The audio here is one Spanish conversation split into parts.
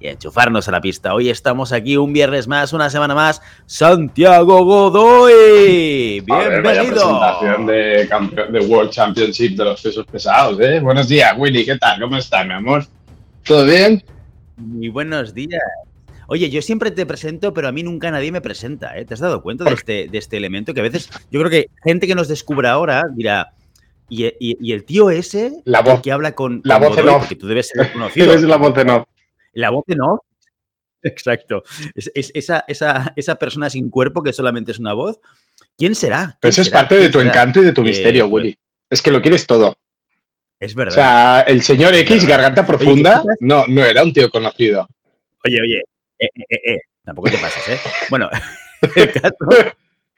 y enchufarnos a la pista. Hoy estamos aquí un viernes más, una semana más. Santiago Godoy, bienvenido. presentación de, campeón, de World Championship de los pesos pesados, ¿eh? Buenos días, Willy, ¿qué tal? ¿Cómo estás, mi amor? ¿Todo bien? Muy buenos días. Oye, yo siempre te presento, pero a mí nunca nadie me presenta, ¿eh? ¿Te has dado cuenta de este, de este elemento? Que a veces, yo creo que gente que nos descubra ahora dirá, y, el tío ese la voz, que habla con, la voz en off. que tú debes ser conocido. la voz en off. La voz en off. Exacto. Es, esa, esa, esa, persona sin cuerpo que solamente es una voz. ¿Quién será? Pero eso es parte de tu encanto y de tu misterio, eh, Willy. Es que lo quieres todo. Es verdad. O sea, el señor X, garganta profunda, no, no era un tío conocido. Oye, oye, eh, eh, eh, tampoco te pases, ¿eh? Bueno, el caso,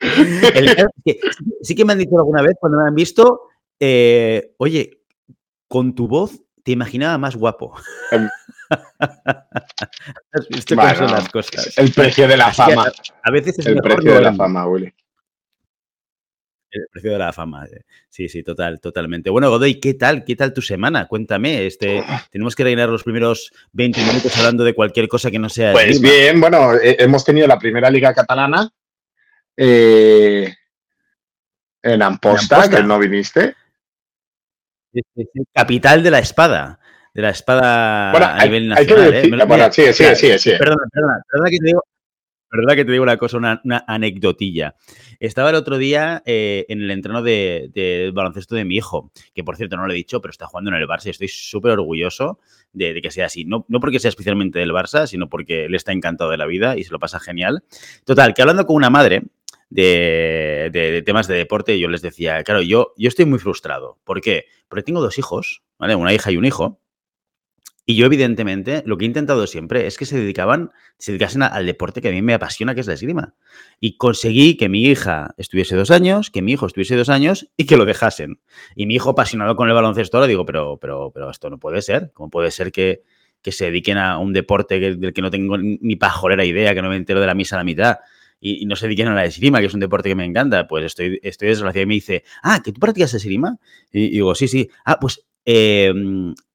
el caso es que sí que me han dicho alguna vez cuando me han visto, oye, con tu voz te imaginaba más guapo. ¿Has visto cómo son las cosas? El precio de la fama. A, veces es el precio de la fama, Willy. El precio de la fama. Eh. Sí, sí, total, totalmente. Bueno, Godoy, ¿qué tal? ¿Qué tal tu semana? Cuéntame. Este, tenemos que reinar los primeros 20 minutos hablando de cualquier cosa que no sea. Pues bien, bueno, eh, hemos tenido la primera liga catalana eh, en, Amposta, que no viniste. Capital de la espada. De la espada a nivel nacional. bueno, sí, sí, sí, sí. Perdona, perdona, perdona que te digo, verdad que te digo una cosa, una, anecdotilla. Estaba el otro día eh, en el entreno de, baloncesto de mi hijo, que por cierto no lo he dicho, pero está jugando en el Barça y estoy súper orgulloso de, que sea así. No, no porque sea especialmente del Barça, sino porque él está encantado de la vida y se lo pasa genial. Total, que hablando con una madre, de, temas de deporte, yo les decía, claro, yo, yo estoy muy frustrado. ¿Por qué? Porque tengo dos hijos, ¿vale? Una hija y un hijo. Y yo, evidentemente, lo que he intentado siempre es que se dedicaban, se dedicasen al deporte que a mí me apasiona, que es la esgrima. Y conseguí que mi hija estuviese dos años, que mi hijo estuviese dos años y que lo dejasen. Y mi hijo, apasionado con el baloncesto, ahora digo, pero, pero, pero esto no puede ser. ¿Cómo puede ser que, que se dediquen a un deporte del que no tengo ni pajolera idea, que no me entero de la misa a la mitad? Y, no se dediquen a la esgrima, que es un deporte que me encanta, pues estoy, estoy desgraciado. Y me dice, ah, ¿que tú practicas esgrima? Y, digo, sí, sí. Ah, pues eh,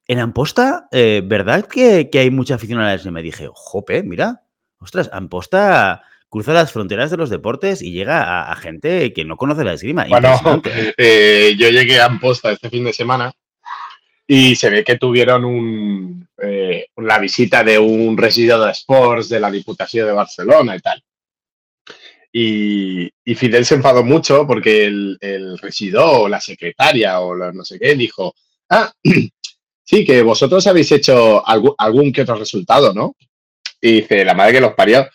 en Amposta, eh, ¿verdad que, hay mucha afición a la esgrima? Me dije, jope, mira, ostras, Amposta cruza las fronteras de los deportes y llega a, gente que no conoce la esgrima. Bueno, eh, yo llegué a Amposta este fin de semana y se ve que tuvieron un, eh, la visita de un residuo de sports de la Diputación de Barcelona y tal. Y, Fidel se enfadó mucho porque el, el o la secretaria o no sé qué dijo, ah, Sí, que vosotros habéis hecho algún, que otro resultado, ¿no? Y dice, la madre que los parió,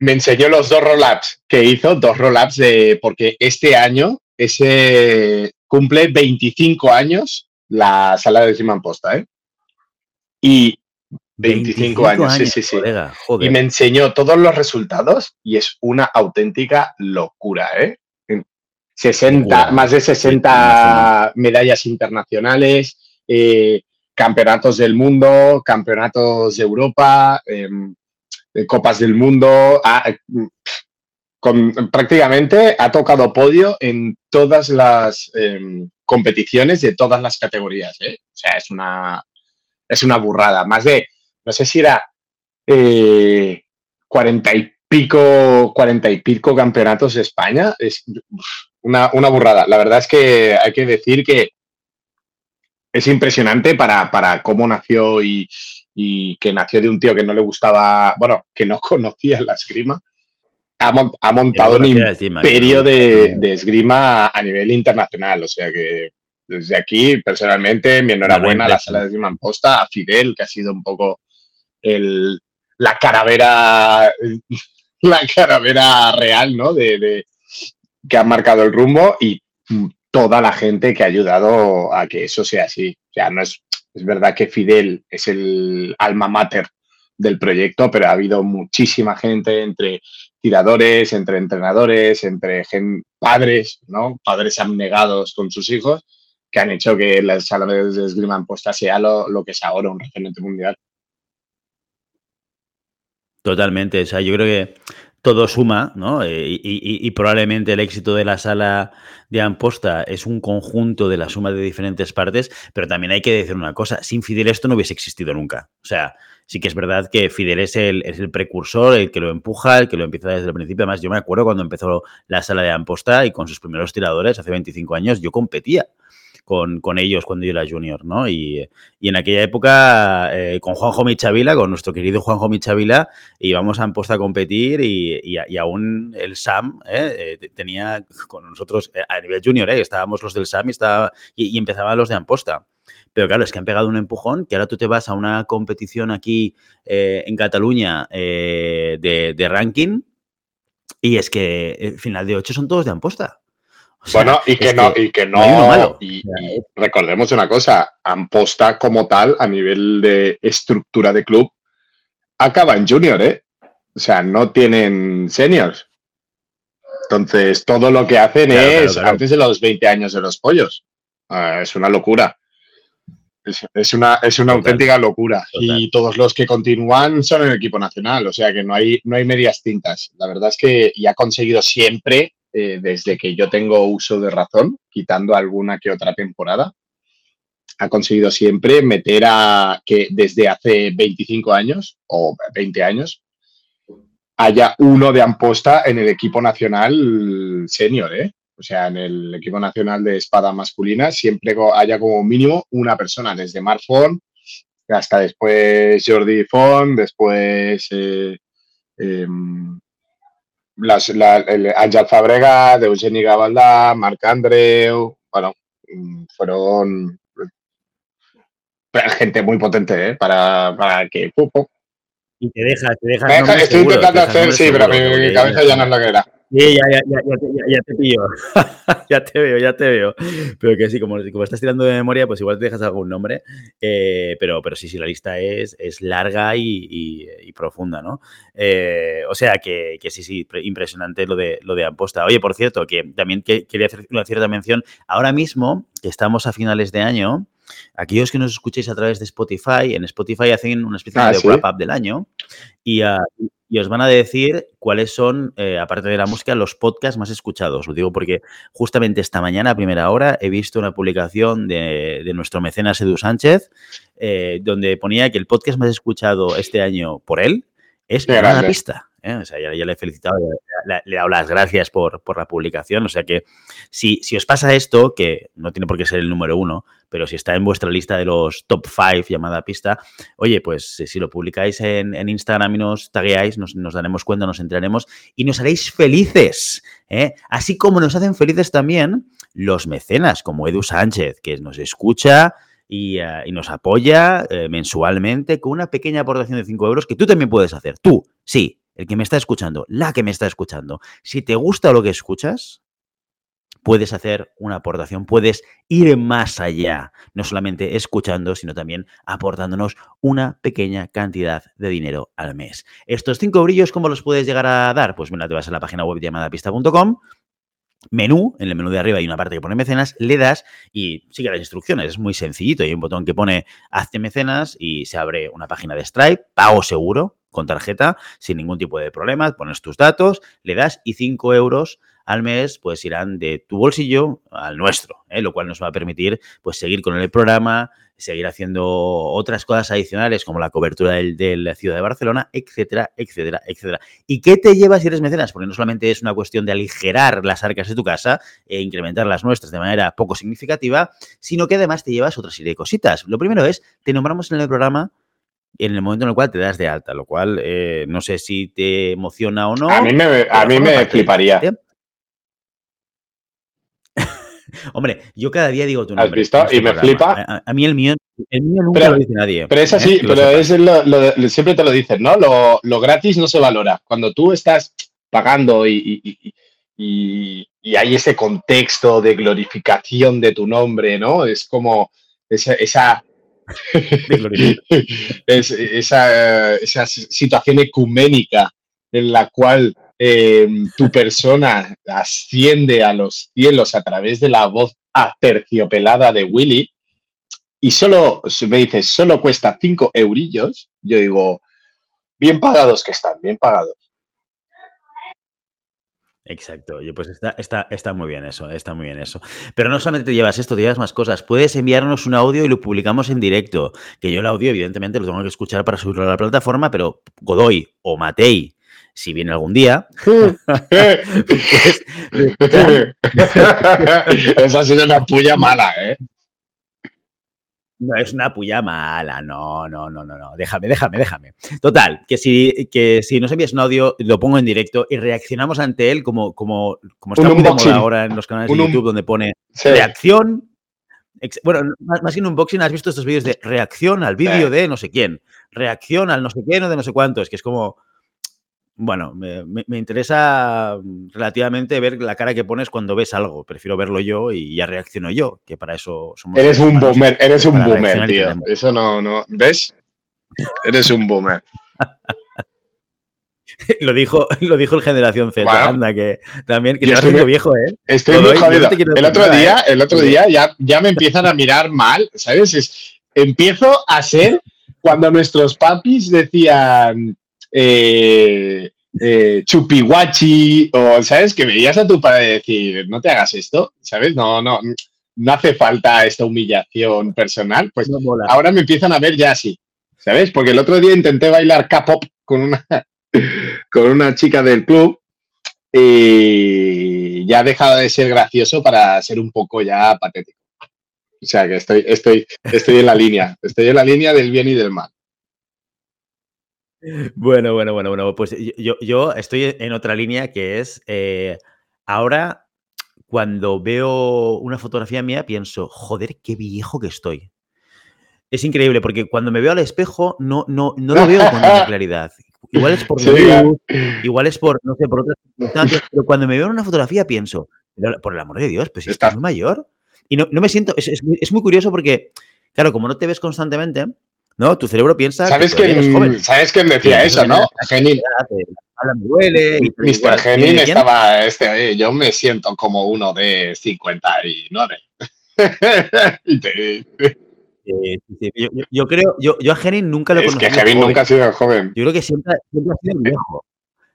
me enseñó los dos roll-ups que hizo, dos roll-ups de, porque este año ese cumple 25 años la sala de Simán Posta, ¿eh? Y 25, años, sí, sí, sí. y me enseñó todos los resultados y es una auténtica locura, ¿eh? 60, más de 60 medallas internacionales, eh, campeonatos del mundo, campeonatos de Europa, em, copas del mundo. prácticamente ha tocado podio en todas las em, competiciones de todas las categorías. ¿eh? O sea, es una, es una burrada. Más de, no sé si era eh, cuarenta y pico, cuarenta y pico campeonatos de España. Es una, una burrada. La verdad es que hay que decir que es impresionante para, cómo nació y, que nació de un tío que no le gustaba, bueno, que no conocía la esgrima. Ha, montado un imperio de, esgrima a nivel internacional. O sea que desde aquí, personalmente, mi enhorabuena a la sala de esgrima en posta, a Fidel, que ha sido un poco el, la caravera, la caravera real, ¿no? De, que ha marcado el rumbo y toda la gente que ha ayudado a que eso sea así. O sea, no es, es verdad que Fidel es el alma mater del proyecto, pero ha habido muchísima gente entre tiradores, entre entrenadores, entre padres, ¿no? Padres abnegados con sus hijos que han hecho que la sala de esgrima en posta sea lo, lo que es ahora un referente mundial. Totalmente, o sea, yo creo que todo suma, ¿no? Eh, y, probablemente el éxito de la sala de Amposta es un conjunto de la suma de diferentes partes, pero también hay que decir una cosa, sin Fidel esto no hubiese existido nunca. O sea, sí que es verdad que Fidel es el, es el precursor, el que lo empuja, el que lo empieza desde el principio. Además, yo me acuerdo cuando empezó la sala de Amposta y con sus primeros tiradores, hace 25 años, yo competía con, ellos cuando yo era junior, ¿no? Y, en aquella época, eh, con Juanjo Michavila, con nuestro querido Juanjo Michavila, íbamos a Amposta a competir y, aún el SAM eh, eh, tenía con nosotros, a nivel junior, estábamos los del SAM y, estaba, y, empezaban los de Amposta. Pero claro, es que han pegado un empujón, que ahora tú te vas a una competición aquí en Cataluña de, ranking y es que el final de ocho son todos de Amposta bueno, y que, no, y que no, y, recordemos una cosa, Amposta como tal, a nivel de estructura de club, acaba en junior, ¿eh? O sea, no tienen seniors. Entonces, todo lo que hacen es antes de los 20 años de los pollos. Ah, es una locura. Es, una, es una auténtica locura. Y todos los que continúan son el equipo nacional. O sea que no hay, no hay medias tintas. La verdad es que ya ha conseguido siempre eh, desde que yo tengo uso de razón, quitando alguna que otra temporada, ha conseguido siempre meter a que desde hace 25 años o 20 años haya uno de Amposta en el equipo nacional senior, ¿eh? O sea, en el equipo nacional de espada masculina siempre haya como mínimo una persona, desde Mark hasta después Jordi Font, después eh, em, las, la, el Ángel Fabrega, de Eugeni Gabaldá, Marc Andreu, bueno, mm, fueron gente muy potente ¿eh? para, para que... Y te deja, te deja. estoy intentando hacer, sí, pero mi cabeza ya no es lo que era. Sí, ya, ya, ya, ya, te pillo. ya te veo, ya te veo. Pero que sí, como, como estás tirando de memoria, pues igual te dejas algún nombre. Eh, pero, pero sí, sí, la lista es, es larga y, profunda, ¿no? Eh, o sea que, que, sí, sí, impresionante lo de, lo de Amposta. Oye, por cierto, que también quería hacer una cierta mención. Ahora mismo, que estamos a finales de año, aquellos que nos escuchéis a través de Spotify, en Spotify hacen una especie ah, de wrap-up del año y, uh, y os van a decir cuáles son, eh, aparte de la música, los podcasts más escuchados. Lo digo porque justamente esta mañana, a primera hora, he visto una publicación de, nuestro mecenas Edu Sánchez, eh, donde ponía que el podcast más escuchado este año por él es La Pista. ¿Eh? O sea, ya, le he felicitado, le, he dado las gracias por, la publicación. O sea que si, si, os pasa esto, que no tiene por qué ser el número uno, pero si está en vuestra lista de los top five llamada pista, oye, pues si lo publicáis en, Instagram y nos tagueáis, nos, daremos cuenta, nos entraremos y nos haréis felices. ¿eh? Así como nos hacen felices también los mecenas, como Edu Sánchez, que nos escucha y, eh, nos apoya mensualmente con una pequeña aportación de 5 euros que tú también puedes hacer. Tú, sí, el que me está escuchando, la que me está escuchando, si te gusta lo que escuchas, puedes hacer una aportación, puedes ir más allá, no solamente escuchando, sino también aportándonos una pequeña cantidad de dinero al mes. Estos cinco brillos, ¿cómo los puedes llegar a dar? Pues mira, te vas a la página web llamada pista.com, menú, en el menú de arriba hay una parte que pone mecenas, le das y sigue las instrucciones. Es muy sencillito. Hay un botón que pone hazte mecenas y se abre una página de Stripe, pago seguro, con tarjeta sin ningún tipo de problema, pones tus datos, le das y 5 euros al mes pues irán de tu bolsillo al nuestro, ¿eh? lo cual nos va a permitir pues seguir con el programa, seguir haciendo otras cosas adicionales como la cobertura de la ciudad de Barcelona, etcétera, etcétera, etcétera. ¿Y qué te llevas si eres mecenas? Porque no solamente es una cuestión de aligerar las arcas de tu casa e incrementar las nuestras de manera poco significativa, sino que además te llevas otra serie de cositas. Lo primero es, te nombramos en el programa en el momento en el cual te das de alta, lo cual eh, no sé si te emociona o no. A mí me, a mí me fliparía. Hombre, yo cada día digo tu nombre. ¿Has visto? Y me flipa. A, mí el mío, el mío nunca lo dice nadie. Pero es así, ¿eh? pero es lo, siempre te lo dicen, ¿no? Lo, gratis no se valora. Cuando tú estás pagando y, y, hay ese contexto de glorificación de tu nombre, ¿no? Es como esa, esa es, esa, esa, situación ecuménica en la cual em, tu persona asciende a los cielos a través de la voz aterciopelada de Willy y solo me dices, solo cuesta 5 eurillos, yo digo, bien pagados que están, bien pagados. Exacto, oye, pues está, está, está muy bien eso, está muy bien eso. Pero no solamente te llevas esto, te llevas más cosas. Puedes enviarnos un audio y lo publicamos en directo. Que yo el audio, evidentemente, lo tengo que escuchar para subirlo a la plataforma, pero Godoy o Matei, si viene algún día, pues, Esa ha sido una puya mala, ¿eh? No es una puya mala, no, no, no, no, no. Déjame, déjame, déjame. Total, que si, que si nos envías un audio, lo pongo en directo y reaccionamos ante él como, como, como está muy de ahora en los canales de YouTube donde pone reacción. Bueno, más, que un unboxing, has visto estos vídeos de reacción al vídeo de no sé quién, reacción al no sé quién o de no sé cuánto. Es que es como, bueno, me, interesa mm, relativamente ver la cara que pones cuando ves algo. Prefiero verlo yo y ya reacciono yo, que para eso somos. Eres un boomer, eres un boomer, tío. Eso no, no. ¿Ves? Eres un boomer. lo, dijo, lo dijo el Generación Z, anda, que también, que estoy, viejo, ¿eh? Estoy muy jodido. el otro día, ¿eh? el otro día ya, ya me empiezan a mirar mal, ¿sabes? Es, empiezo a ser cuando nuestros papis decían eh, eh, chupihuachi, o, ¿sabes? Que veías a tu padre decir, no te hagas esto, ¿sabes? No, no, no hace falta esta humillación personal. Pues ahora me empiezan a ver ya así, ¿sabes? Porque el otro día intenté bailar K-pop con una, con una chica del club y ya ha dejado de ser gracioso para ser un poco ya patético. O sea que estoy, estoy, estoy en la línea, estoy en la línea del bien y del mal. Bueno, bueno, bueno, bueno. Pues yo, yo estoy en otra línea que es eh, ahora cuando veo una fotografía mía pienso, joder, qué viejo que estoy. Es increíble porque cuando me veo al espejo no, no, no lo veo con tanta claridad. Igual es por igual es por, no sé, por otras circunstancias, pero cuando me veo en una fotografía pienso, por el amor de Dios, pues si estás muy mayor. Y no, me siento, es, es muy curioso porque, claro, como no te ves constantemente, ¿no? Tu cerebro piensa. ¿Sabes que quién, ¿Sabes quién decía eso, no? Genin. Mr. Genin estaba, este, yo me siento como uno de 59. y te, yo, creo, yo, yo a Genin nunca lo conocí. Es que Genin nunca ha sido joven. Yo creo que siempre, siempre ha sido viejo.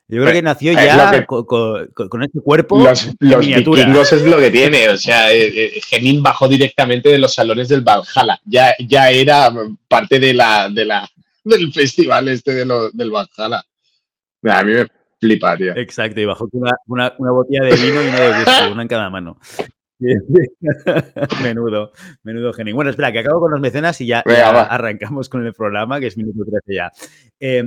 Yo creo que nació ya con, este cuerpo. Los, los vikingos es lo que tiene. O sea, eh, eh bajó directamente de los salones del Valhalla. Ya, ya era parte de la, de la, del festival este de lo, del Valhalla. A mí me fliparía. Exacto, y bajó una, una, una, botella de vino y una de whisky, una en cada mano. menudo, menudo Genin. Bueno, espera, que acabo con los mecenas y ya, arrancamos con el programa, que es minuto 13 ya. Eh,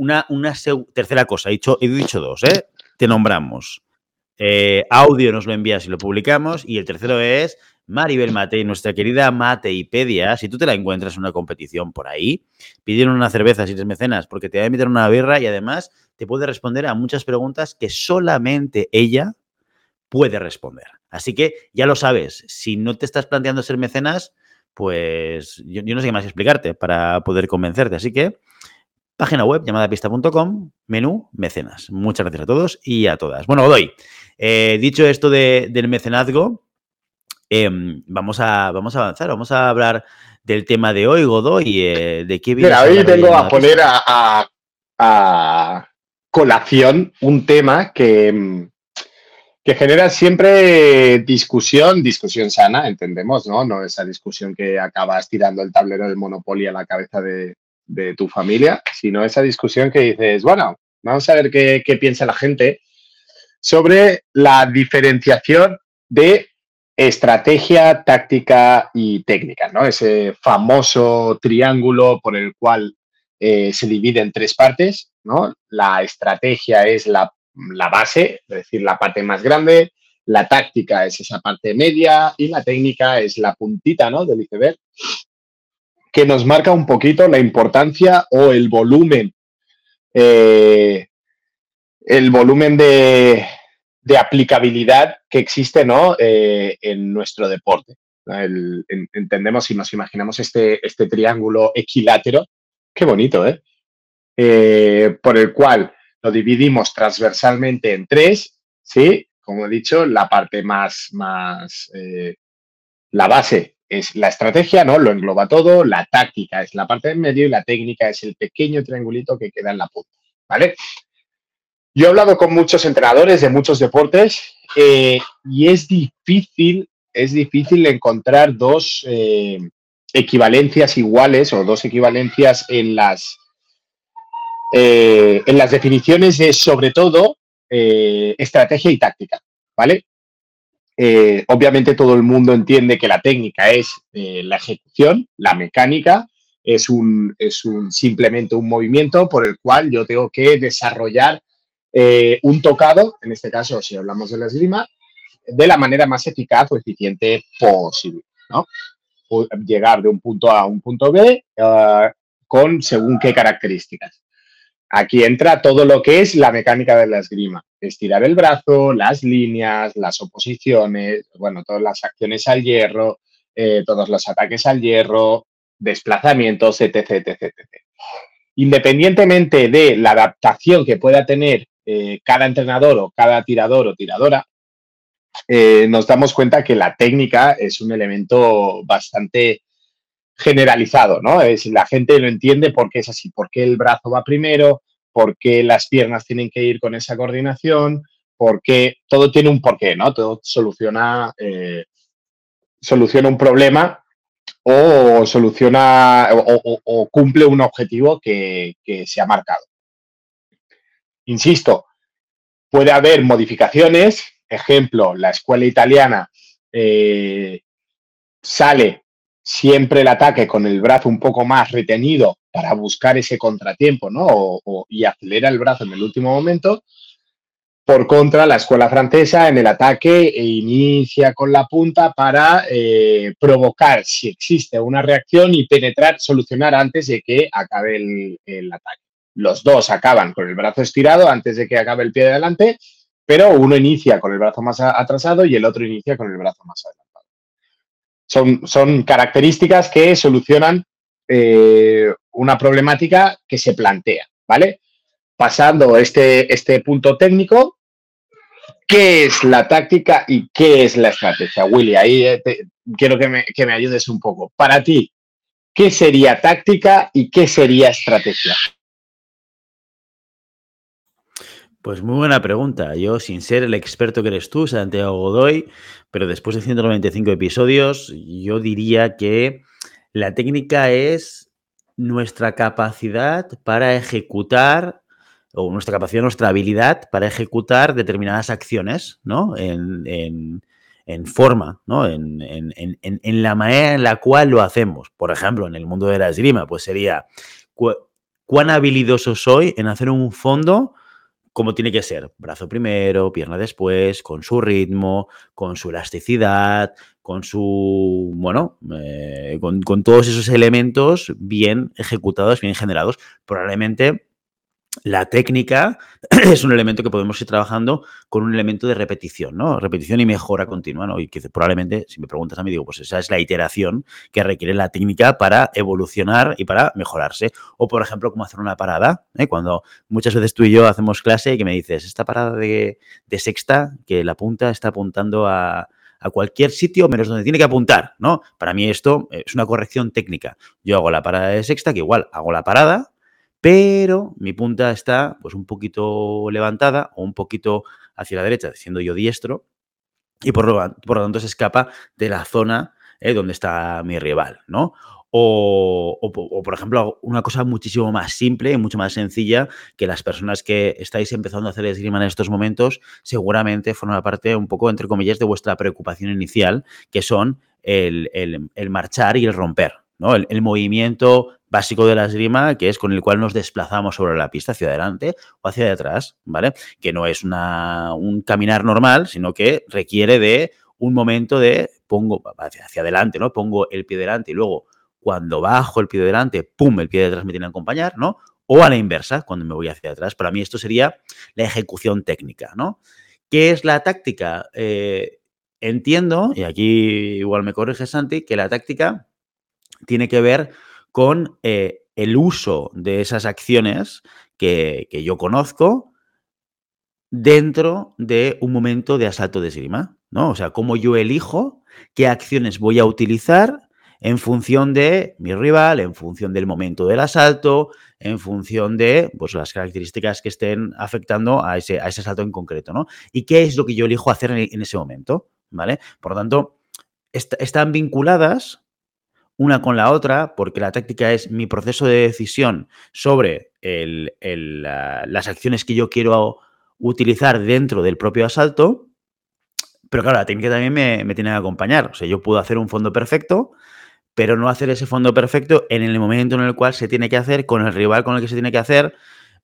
una, tercera cosa, he dicho, he dicho dos, ¿eh? Te nombramos. Eh, audio nos lo envías y lo publicamos. Y el tercero es Maribel Matei, nuestra querida Mateipedia. Si tú te la encuentras en una competición por ahí, pidieron una cerveza si eres mecenas, porque te va a invitar una birra y además te puede responder a muchas preguntas que solamente ella puede responder. Así que ya lo sabes, si no te estás planteando ser mecenas, pues yo, yo no sé qué más explicarte para poder convencerte. Así que Página web llamada pista.com, menú mecenas. Muchas gracias a todos y a todas. Bueno, Godoy, eh, dicho esto del mecenazgo, em, vamos, a, vamos a avanzar, vamos a hablar del tema de hoy, Godoy, eh, de qué Mira, hoy vengo a poner a, colación un tema que, que genera siempre discusión, discusión sana, entendemos, ¿no? No esa discusión que acabas tirando el tablero del Monopoly a la cabeza de, de tu familia, sino esa discusión que dices, bueno, vamos a ver qué, piensa la gente sobre la diferenciación de estrategia, táctica y técnica, ¿no? Ese famoso triángulo por el cual eh, se divide en tres partes, ¿no? La estrategia es la, la, base, es decir, la parte más grande, la táctica es esa parte media y la técnica es la puntita, ¿no? Del iceberg que nos marca un poquito la importancia o el volumen, eh, el volumen de, aplicabilidad que existe ¿no? Eh, en nuestro deporte. entendemos y nos imaginamos este, este triángulo equilátero, qué bonito, ¿eh? ¿eh? Por el cual lo dividimos transversalmente en tres, ¿sí? Como he dicho, la parte más, más la base es la estrategia, ¿no? Lo engloba todo, la táctica es la parte de medio y la técnica es el pequeño triangulito que queda en la punta, ¿vale? Yo he hablado con muchos entrenadores de muchos deportes eh, y es difícil, es difícil encontrar dos eh, equivalencias iguales o dos equivalencias en las, eh, en las definiciones de, sobre todo, estrategia y táctica, ¿vale? Obviamente todo el mundo entiende que la técnica es la ejecución, la mecánica, es un, simplemente un movimiento por el cual yo tengo que desarrollar eh, un tocado, en este caso, si hablamos de la esgrima, de la manera más eficaz o eficiente posible, ¿no? Llegar de un punto A a un punto B eh, con según qué características. Aquí entra todo lo que es la mecánica de la esgrima. Estirar el brazo, las líneas, las oposiciones, bueno, todas las acciones al hierro, eh, todos los ataques al hierro, desplazamientos, etc, etc. Independientemente de la adaptación que pueda tener eh, cada entrenador o cada tirador o tiradora, eh, nos damos cuenta que la técnica es un elemento bastante generalizado, ¿no? Es, la gente lo entiende porque es así, porque el brazo va primero, porque las piernas tienen que ir con esa coordinación, porque todo tiene un porqué, ¿no? Todo soluciona, eh, soluciona un problema o soluciona o, cumple un objetivo que se ha marcado. Insisto, puede haber modificaciones, ejemplo, la escuela italiana eh, sale siempre el ataque con el brazo un poco más retenido para buscar ese contratiempo, ¿no? y acelera el brazo en el último momento. Por contra, la escuela francesa en el ataque inicia con la punta para eh, provocar si existe una reacción y penetrar, solucionar antes de que acabe el ataque. Los dos acaban con el brazo estirado antes de que acabe el pie de adelante, pero uno inicia con el brazo más atrasado y el otro inicia con el brazo más adelantado. Son, son características que solucionan eh, una problemática que se plantea, ¿vale? Pasando este, este punto técnico, ¿qué es la táctica y qué es la estrategia? Willy, ahí eh, quiero que me, que me ayudes un poco. Para ti, ¿qué sería táctica y qué sería estrategia? Pues muy buena pregunta. Yo, sin ser el experto que eres tú, Santiago Godoy, pero después de 195 episodios, yo diría que la técnica es nuestra capacidad para ejecutar, o nuestra capacidad, nuestra habilidad para ejecutar determinadas acciones, ¿no? En, forma, ¿no? En, en, la manera en la cual lo hacemos. Por ejemplo, en el mundo de la esgrima, pues sería cuán habilidoso soy en hacer un fondo como tiene que ser, brazo primero, pierna después, con su ritmo, con su elasticidad, con su, bueno, eh, con, con, todos esos elementos bien ejecutados, bien generados. Probablemente la técnica es un elemento que podemos ir trabajando con un elemento de repetición, ¿no? Repetición y mejora continua, ¿no? Y que probablemente, si me preguntas a mí, digo, pues esa es la iteración que requiere la técnica para evolucionar y para mejorarse. O, por ejemplo, cómo hacer una parada, ¿eh? Cuando muchas veces tú y yo hacemos clase y que me dices, esta parada de, sexta, que la punta está apuntando a, a cualquier sitio menos donde tiene que apuntar, ¿no? Para mí esto es una corrección técnica. Yo hago la parada de sexta, que igual hago la parada, pero mi punta está pues un poquito levantada o un poquito hacia la derecha, siendo yo diestro, y por lo, por tanto se escapa de la zona eh, donde está mi rival, ¿no? O, por ejemplo, una cosa muchísimo más simple y mucho más sencilla que las personas que estáis empezando a hacer esgrima en estos momentos seguramente forma parte un poco, entre comillas, de vuestra preocupación inicial, que son el, el, marchar y el romper, ¿no? El, movimiento básico de la esgrima, que es con el cual nos desplazamos sobre la pista hacia adelante o hacia atrás, ¿vale? Que no es una, un caminar normal, sino que requiere de un momento de pongo hacia, adelante, ¿no? Pongo el pie delante y luego cuando bajo el pie delante, pum, el pie de atrás me tiene que acompañar, ¿no? O a la inversa, cuando me voy hacia atrás. Para mí esto sería la ejecución técnica, ¿no? ¿Qué es la táctica? Eh, entiendo, y aquí igual me corrige Santi, que la táctica tiene que ver con eh, el uso de esas acciones que, yo conozco dentro de un momento de asalto de esgrima, ¿no? O sea, cómo yo elijo qué acciones voy a utilizar en función de mi rival, en función del momento del asalto, en función de pues, las características que estén afectando a ese, asalto en concreto, ¿no? Y qué es lo que yo elijo hacer en, ese momento, ¿vale? Por lo tanto, están vinculadas una con la otra, porque la táctica es mi proceso de decisión sobre las acciones que yo quiero utilizar dentro del propio asalto. Pero claro, la técnica también me, me, tiene que acompañar. O sea, yo puedo hacer un fondo perfecto, pero no hacer ese fondo perfecto en el momento en el cual se tiene que hacer, con el rival con el que se tiene que hacer,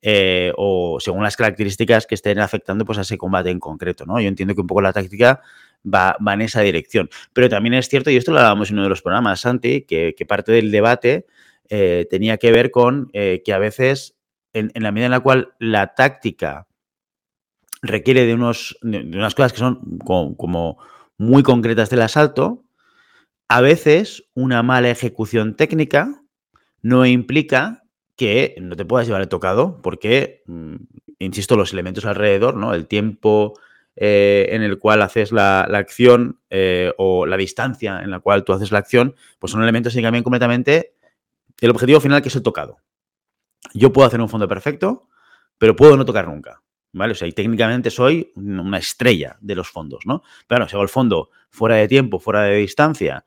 eh, o según las características que estén afectando pues, a ese combate en concreto. ¿no? Yo entiendo que un poco la táctica va, en esa dirección. Pero también es cierto, y esto lo hablábamos en uno de los programas, Santi, que, parte del debate eh, tenía que ver con eh, que a veces, en, la medida en la cual la táctica requiere de, unos, de unas cosas que son como, muy concretas del asalto, a veces una mala ejecución técnica no implica que no te puedas llevar el tocado, porque, mm, insisto, los elementos alrededor, ¿no? El tiempo eh, en el cual haces la, acción eh, o la distancia en la cual tú haces la acción, pues son elementos que cambian completamente el objetivo final que es el tocado. Yo puedo hacer un fondo perfecto, pero puedo no tocar nunca. ¿Vale? O sea, y técnicamente soy una estrella de los fondos, ¿no? Bueno, si hago el fondo fuera de tiempo, fuera de distancia,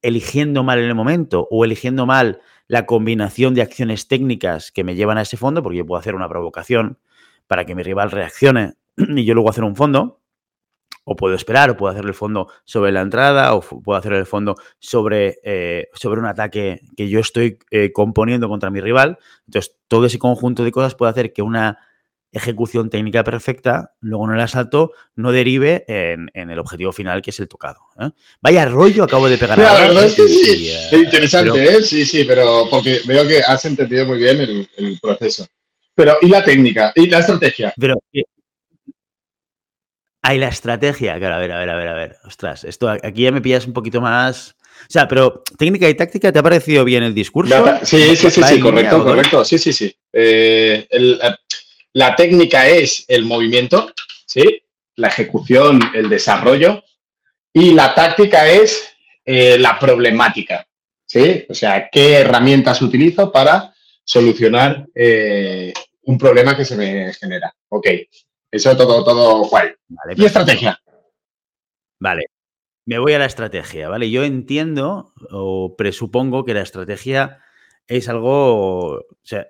eligiendo mal en el momento o eligiendo mal la combinación de acciones técnicas que me llevan a ese fondo, porque yo puedo hacer una provocación para que mi rival reaccione y yo luego hacer un fondo, o puedo esperar, o puedo hacer el fondo sobre la entrada, o puedo hacer el fondo sobre, eh, sobre un ataque que yo estoy eh, componiendo contra mi rival. Entonces, todo ese conjunto de cosas puede hacer que una ejecución técnica perfecta, luego en el asalto, no derive en, el objetivo final, que es el tocado. ¿eh? Vaya rollo acabo de pegar. La verdad es que sí. interesante, ¿eh? Sí, sí, pero porque veo que has entendido muy bien el, proceso. Pero, ¿y la técnica? ¿Y la estrategia? Pero, hay la estrategia. Claro, a ver, a ver, a ver, a ver. Ostras, esto aquí ya me pillas un poquito más. O sea, pero técnica y táctica, ¿te ha parecido bien el discurso? Sí, sí, sí, sí, correcto, correcto. Sí, sí, sí. Eh, la técnica es el movimiento, ¿sí? La ejecución, el desarrollo. Y la táctica es eh, la problemática, ¿sí? O sea, qué herramientas utilizo para solucionar eh, un problema que se me genera. Ok, eso todo, todo guay. ¿Y estrategia? Vale. Me voy a la estrategia, ¿vale? Yo entiendo o presupongo que la estrategia es algo, o sea,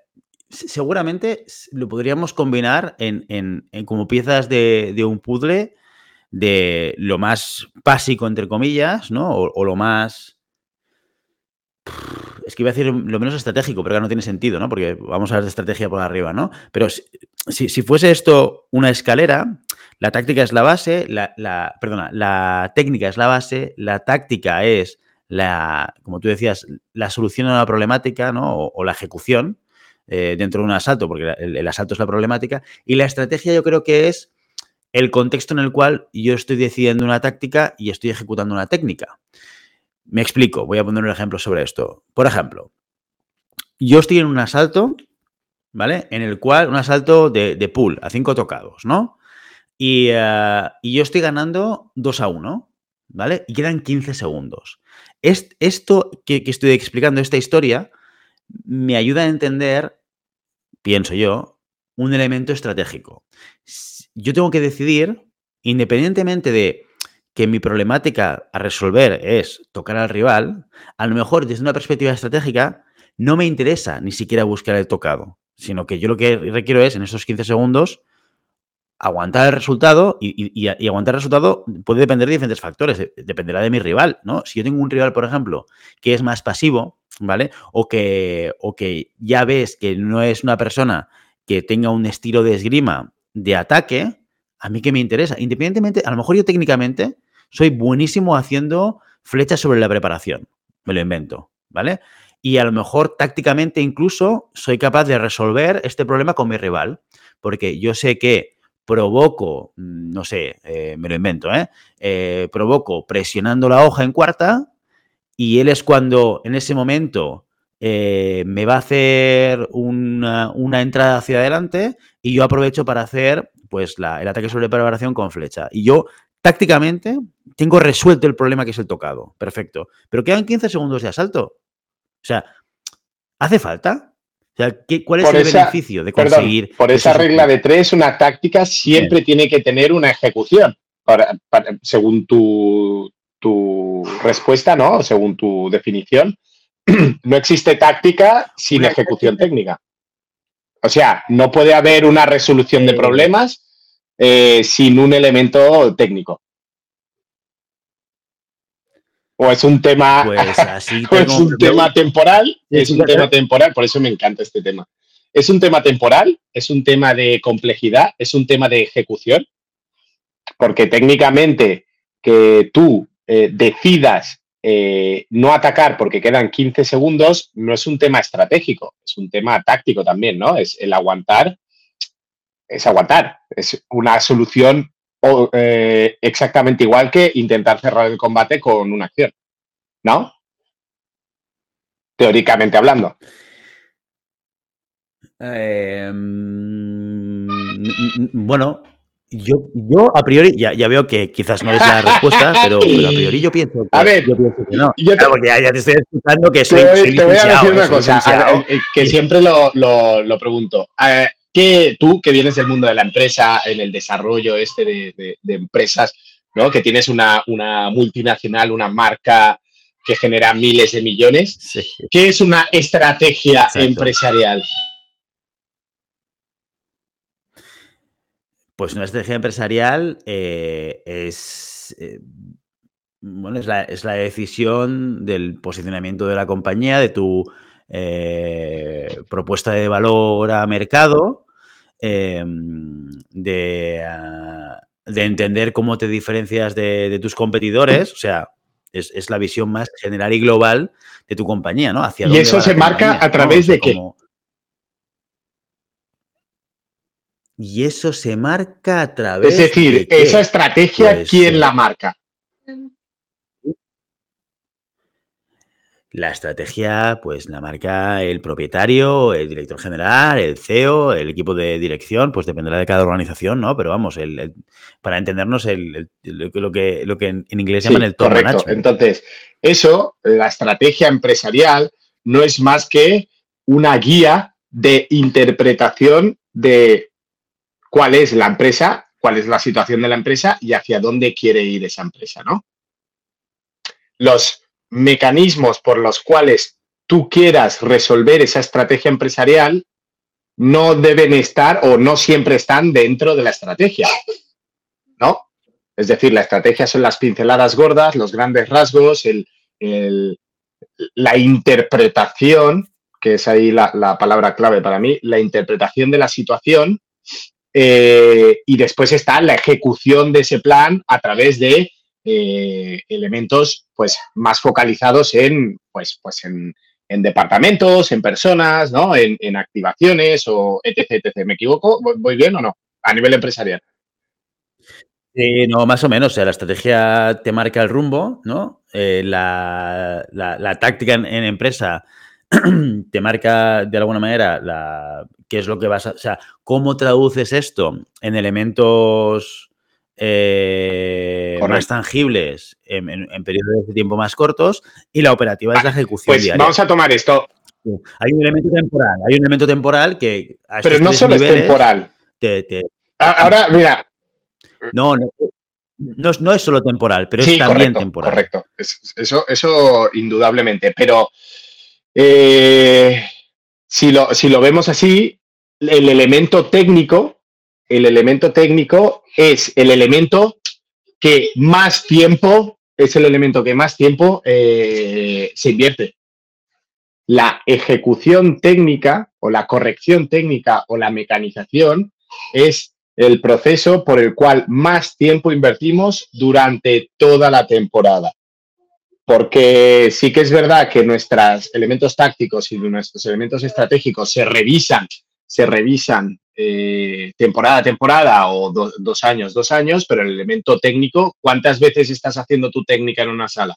seguramente lo podríamos combinar en, como piezas de, un puzzle de lo más básico, entre comillas, ¿no? o lo más es que iba a decir lo menos estratégico, pero no tiene sentido, ¿no? Porque vamos a ver de estrategia por arriba, ¿no? Pero si, fuese esto una escalera, la táctica es la base, la, perdona, la técnica es la base, la táctica es la, como tú decías, la solución a una problemática, ¿no? O, la ejecución eh, dentro de un asalto, porque el asalto es la problemática, y la estrategia yo creo que es el contexto en el cual yo estoy decidiendo una táctica y estoy ejecutando una técnica. Me explico, voy a poner un ejemplo sobre esto. Por ejemplo, yo estoy en un asalto, ¿vale? En el cual, un asalto de, pool, a cinco tocados, ¿no? Y, eh, yo estoy ganando 2 a 1, ¿vale? Y quedan 15 segundos. esto que, que estoy explicando, esta historia, me ayuda a entender, pienso yo, un elemento estratégico. Yo tengo que decidir, independientemente de que mi problemática a resolver es tocar al rival, a lo mejor desde una perspectiva estratégica no me interesa ni siquiera buscar el tocado, sino que yo lo que requiero es en esos 15 segundos aguantar el resultado y, aguantar el resultado puede depender de diferentes factores, dependerá de mi rival, ¿no? Si yo tengo un rival, por ejemplo, que es más pasivo, ¿vale? O que, o que ya ves que no es una persona que tenga un estilo de esgrima de ataque, a mí que me interesa. Independientemente, a lo mejor yo técnicamente soy buenísimo haciendo flechas sobre la preparación. Me lo invento, ¿vale? Y a lo mejor tácticamente incluso soy capaz de resolver este problema con mi rival. Porque yo sé que provoco, mm, no sé, eh, me lo invento, ¿eh? ¿eh? Provoco presionando la hoja en cuarta y él es cuando en ese momento eh, me va a hacer una, entrada hacia adelante y yo aprovecho para hacer pues el ataque sobre preparación con flecha. Y yo tácticamente tengo resuelto el problema que es el tocado. Perfecto. Pero quedan 15 segundos de asalto. O sea, ¿hace falta? O sea, ¿cuál es el beneficio de conseguir? por esa regla de tres, una táctica siempre tiene que tener una ejecución. según tu, tu respuesta, ¿no? Según tu definición, no existe táctica sin ejecución técnica. O sea, no puede haber una resolución de problemas eh, sin un elemento técnico. O es un tema, pues es un tema temporal, es un tema temporal, por eso me encanta este tema. Es un tema temporal, es un tema de complejidad, es un tema de ejecución, porque técnicamente que tú eh, decidas eh, no atacar porque quedan 15 segundos no es un tema estratégico, es un tema táctico también, ¿no? Es el aguantar, es aguantar, es una solución eh, exactamente igual que intentar cerrar el combate con una acción, ¿no? Teóricamente hablando. Em, bueno, yo, yo a priori, ya, ya, veo que quizás no es la respuesta, pero, a priori yo pienso que, a ver, yo pienso que no. Yo te, porque ya, te estoy escuchando que soy. Te, te voy a decir una cosa, que siempre lo, lo, lo pregunto. que tú, que vienes del mundo de la empresa, en el desarrollo este de, de, empresas, ¿no? que tienes una, una, multinacional, una marca que genera miles de millones, sí. ¿qué es una estrategia Exacto. empresarial? Pues una estrategia empresarial eh, es, eh, bueno, es la, es, la, decisión del posicionamiento de la compañía, de tu eh, propuesta de valor a mercado, em, de, uh, de, entender cómo te diferencias de, de tus competidores, o sea, es, es, la visión más general y global de tu compañía, ¿no? Hacia y eso se marca a través ¿no? de qué? Como, Y eso se marca a través. Es decir, de esa estrategia, pues, ¿quién la marca? La estrategia, pues la marca el propietario, el director general, el CEO, el equipo de dirección, pues dependerá de cada organización, ¿no? Pero vamos, el, el, para entendernos, el, lo, que, lo que en, inglés sí, llaman el top correcto. management. Entonces, eso, la estrategia empresarial, no es más que una guía de interpretación de cuál es la empresa, cuál es la situación de la empresa y hacia dónde quiere ir esa empresa, ¿no? Los mecanismos por los cuales tú quieras resolver esa estrategia empresarial no deben estar o no siempre están dentro de la estrategia, ¿no? Es decir, la estrategia son las pinceladas gordas, los grandes rasgos, la interpretación, que es ahí la palabra clave para mí, la interpretación de la situación eh, y después está la ejecución de ese plan a través de eh, elementos pues, más focalizados en, pues, pues en, en departamentos, en personas, ¿no? en, activaciones o etc, etc. ¿Me equivoco? ¿Voy bien o no? A nivel empresarial. No, más o menos. O sea, la estrategia te marca el rumbo, ¿no? Eh, la, la, táctica en empresa te marca de alguna manera la, qué es lo que vas a. O sea, cómo traduces esto en elementos eh, más tangibles en, en, en, periodos de tiempo más cortos y la operativa es la ejecución pues diaria. Vamos a tomar esto. Hay un elemento temporal, hay un elemento temporal que. Pero no solo es temporal. Te, te, Ahora, mira. No, no, no, no, es solo temporal, pero sí, es también correcto, temporal. Correcto, es, eso, eso indudablemente. Pero eh, si, lo, si lo vemos así, el elemento técnico, el elemento técnico es el elemento que más tiempo, es el elemento que más tiempo eh, se invierte. La ejecución técnica o la corrección técnica o la mecanización es el proceso por el cual más tiempo invertimos durante toda la temporada. Porque sí que es verdad que nuestros elementos tácticos y nuestros elementos estratégicos se revisan se revisan eh, temporada a temporada o dos años, dos años, pero el elemento técnico, ¿cuántas veces estás haciendo tu técnica en una sala?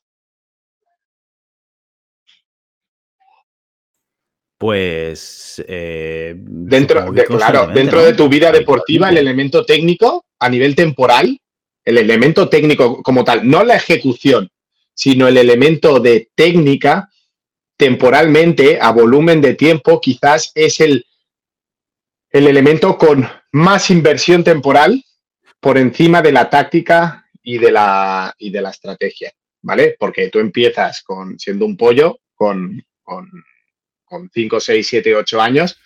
Pues eh, dentro, de, claro, dentro de tu vida deportiva, el elemento técnico a nivel temporal, el elemento técnico como tal, no la ejecución, sino el elemento de técnica temporalmente, a volumen de tiempo, quizás es el, el elemento con más inversión temporal por encima de la táctica y de la, y de la estrategia, ¿vale? Porque tú empiezas con siendo un pollo con, con, con 5, 6, 7, 8 años,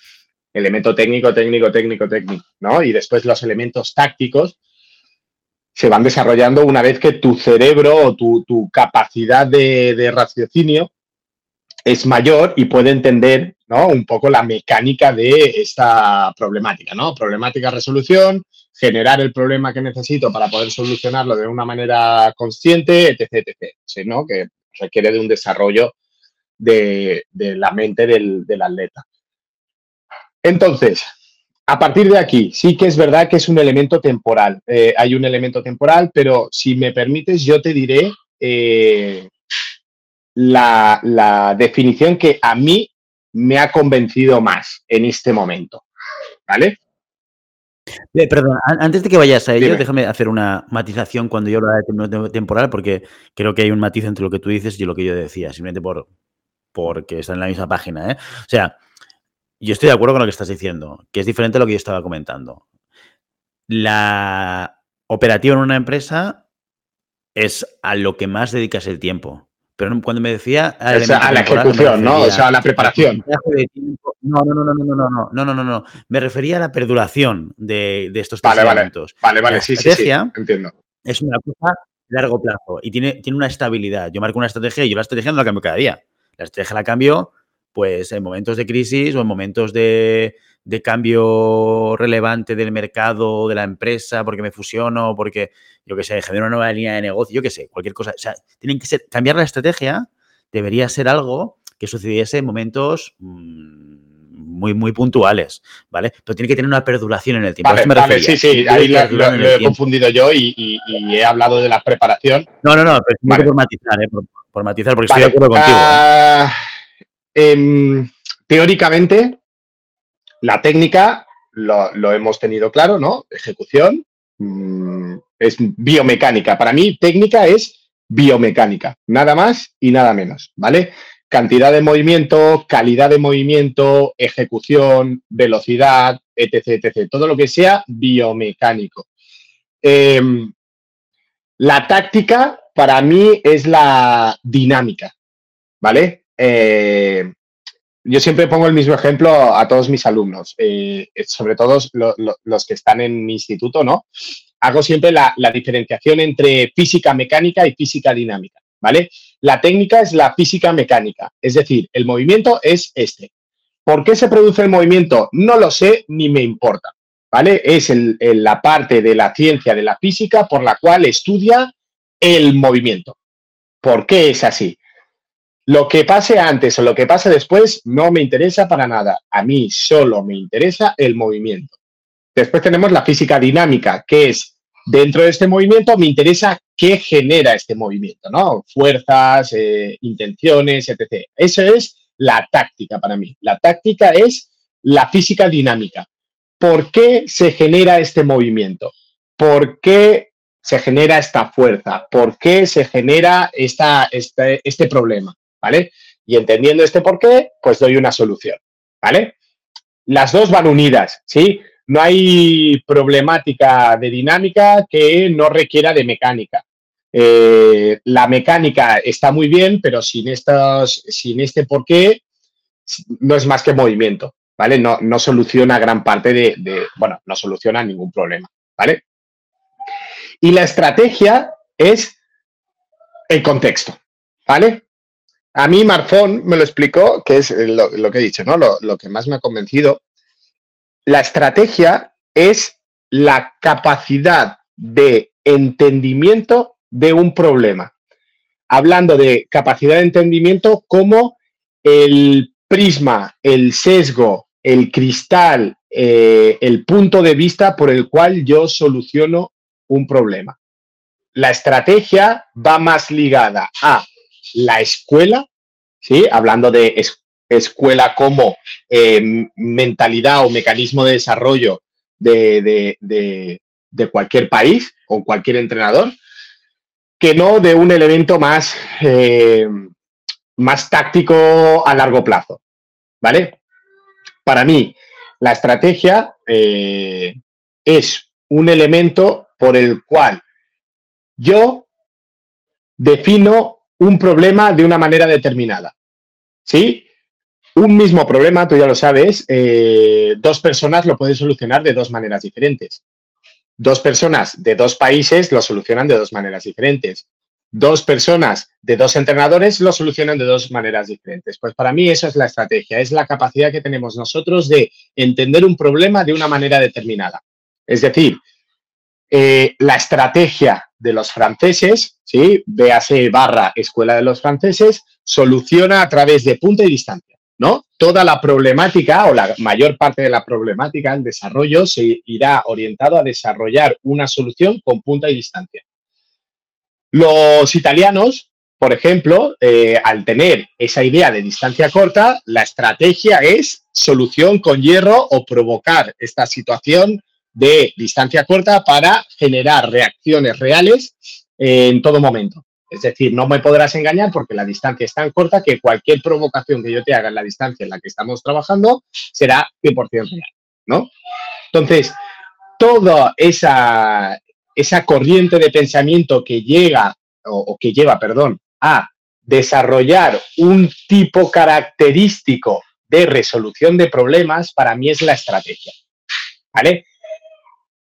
elemento técnico, técnico, técnico, técnico, ¿no? Y después los elementos tácticos se van desarrollando una vez que tu cerebro o tu, tu capacidad de, de raciocinio es mayor y puede entender ¿no? un poco la mecánica de esta problemática, ¿no? Problemática resolución, generar el problema que necesito para poder solucionarlo de una manera consciente, etc., etc., ¿no? Que requiere de un desarrollo de, la mente del, atleta. Entonces, a partir de aquí, sí que es verdad que es un elemento temporal. Eh, hay un elemento temporal, pero si me permites, yo te diré eh, la, definición que a mí me ha convencido más en este momento. ¿Vale? Eh, perdón, antes de que vayas a ello, déjame hacer una matización cuando yo hablo de temporal, porque creo que hay un matiz entre lo que tú dices y lo que yo decía, simplemente por porque está en la misma página. ¿eh? O sea, yo estoy de acuerdo con lo que estás diciendo, que es diferente a lo que yo estaba comentando. La operativa en una empresa es a lo que más dedicas el tiempo. Pero cuando me decía... A, la ejecución, ¿no? O sea, a la preparación. No, no, no, no, no, no, no, no, no, no. Me refería a la perduración de, de estos vale, vale, vale, vale, sí, sí, sí, entiendo. Es una cosa a largo plazo y tiene, tiene una estabilidad. Yo marco una estrategia y yo la estrategia no la cambio cada día. La estrategia la cambio pues en momentos de crisis o en momentos de, de cambio relevante del mercado, de la empresa, porque me fusiono, porque, yo qué sé, genero una nueva línea de negocio, yo qué sé, cualquier cosa. O sea, tienen que ser, cambiar la estrategia debería ser algo que sucediese en momentos mm, muy, muy puntuales, ¿vale? Pero tiene que tener una perduración en el tiempo. Vale, sí, sí, ahí lo, he confundido yo y, he hablado de la preparación. No, no, no, pero por matizar, ¿eh? Por, matizar, porque estoy de acuerdo contigo. ¿eh? Em, teóricamente, la técnica lo, hemos tenido claro, ¿no? Ejecución mm, es biomecánica. Para mí, técnica es biomecánica, nada más y nada menos, ¿vale? Cantidad de movimiento, calidad de movimiento, ejecución, velocidad, etc., etc. Todo lo que sea biomecánico. Em, la táctica para mí es la dinámica, ¿vale? Eh, yo siempre pongo el mismo ejemplo a todos mis alumnos, eh, sobre todo los que están en mi instituto, ¿no? Hago siempre la, diferenciación entre física mecánica y física dinámica, ¿vale? La técnica es la física mecánica, es decir, el movimiento es este. ¿Por qué se produce el movimiento? No lo sé ni me importa, ¿vale? Es la parte de la ciencia de la física por la cual estudia el movimiento. ¿Por qué es así? Lo que pase antes o lo que pase después no me interesa para nada. A mí solo me interesa el movimiento. Después tenemos la física dinámica, que es dentro de este movimiento me interesa qué genera este movimiento, ¿no? Fuerzas, eh, intenciones, etc. Eso es la táctica para mí. La táctica es la física dinámica. ¿Por qué se genera este movimiento? ¿Por qué se genera esta fuerza? ¿Por qué se genera esta, este, este problema? ¿Vale? Y entendiendo este por qué, pues doy una solución, ¿vale? Las dos van unidas, ¿sí? No hay problemática de dinámica que no requiera de mecánica. Eh, la mecánica está muy bien, pero sin, estos, sin este por qué no es más que movimiento, ¿vale? No, no soluciona gran parte de, de, bueno, no soluciona ningún problema, ¿vale? Y la estrategia es el contexto, ¿vale? A mí Marfón me lo explicó, que es lo, que he dicho, ¿no? Lo, que más me ha convencido. La estrategia es la capacidad de entendimiento de un problema. Hablando de capacidad de entendimiento como el prisma, el sesgo, el cristal, eh, el punto de vista por el cual yo soluciono un problema. La estrategia va más ligada a la escuela, ¿sí? hablando de escuela como eh, mentalidad o mecanismo de desarrollo de, cualquier país o cualquier entrenador, que no de un elemento más, eh, más táctico a largo plazo. ¿Vale? Para mí, la estrategia eh, es un elemento por el cual yo defino un problema de una manera determinada. ¿Sí? Un mismo problema, tú ya lo sabes, eh, dos personas lo pueden solucionar de dos maneras diferentes. Dos personas de dos países lo solucionan de dos maneras diferentes. Dos personas de dos entrenadores lo solucionan de dos maneras diferentes. Pues para mí eso es la estrategia, es la capacidad que tenemos nosotros de entender un problema de una manera determinada. Es decir, eh, la estrategia de los franceses, ¿sí? véase barra escuela de los franceses, soluciona a través de punta y distancia. ¿no? Toda la problemática o la mayor parte de la problemática en desarrollo se irá orientado a desarrollar una solución con punta y distancia. Los italianos, por ejemplo, eh, al tener esa idea de distancia corta, la estrategia es solución con hierro o provocar esta situación de distancia corta para generar reacciones reales en todo momento. Es decir, no me podrás engañar porque la distancia es tan corta que cualquier provocación que yo te haga en la distancia en la que estamos trabajando será 100% real, ¿no? Entonces, toda esa, esa corriente de pensamiento que llega o, que lleva, perdón, a desarrollar un tipo característico de resolución de problemas, para mí es la estrategia. ¿Vale?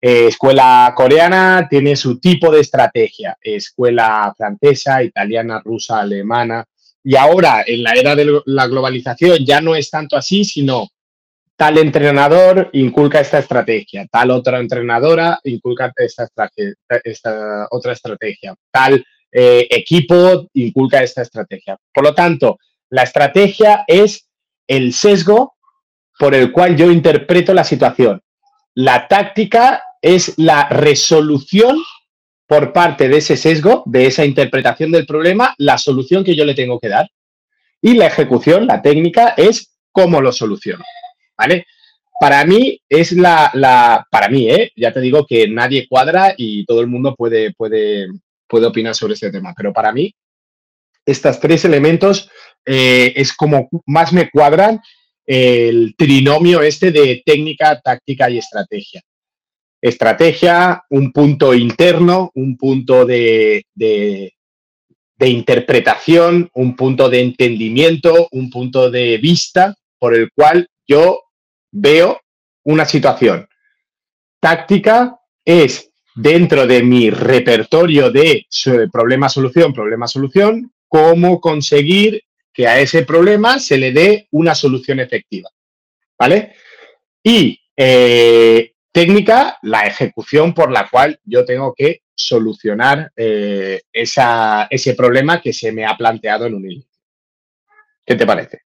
Eh, escuela coreana tiene su tipo de estrategia, escuela francesa, italiana, rusa, alemana. Y ahora, en la era de la globalización, ya no es tanto así, sino tal entrenador inculca esta estrategia, tal otra entrenadora inculca esta, otra estrategia, tal eh, equipo inculca esta estrategia. Por lo tanto, la estrategia es el sesgo por el cual yo interpreto la situación. La táctica es la resolución por parte de ese sesgo, de esa interpretación del problema, la solución que yo le tengo que dar. Y la ejecución, la técnica, es cómo lo soluciono. ¿Vale? Para mí es la, para mí, ¿eh? ya te digo que nadie cuadra y todo el mundo puede, puede, puede opinar sobre este tema, pero para mí estos tres elementos eh, es como más me cuadran el trinomio este de técnica, táctica y estrategia estrategia, un punto interno, un punto de, interpretación, un punto de entendimiento, un punto de vista por el cual yo veo una situación. Táctica es dentro de mi repertorio de problema-solución, problema-solución, cómo conseguir que a ese problema se le dé una solución efectiva. ¿Vale? Y eh, técnica, la ejecución por la cual yo tengo que solucionar eh, ese problema que se me ha planteado en un inicio. ¿Qué te parece?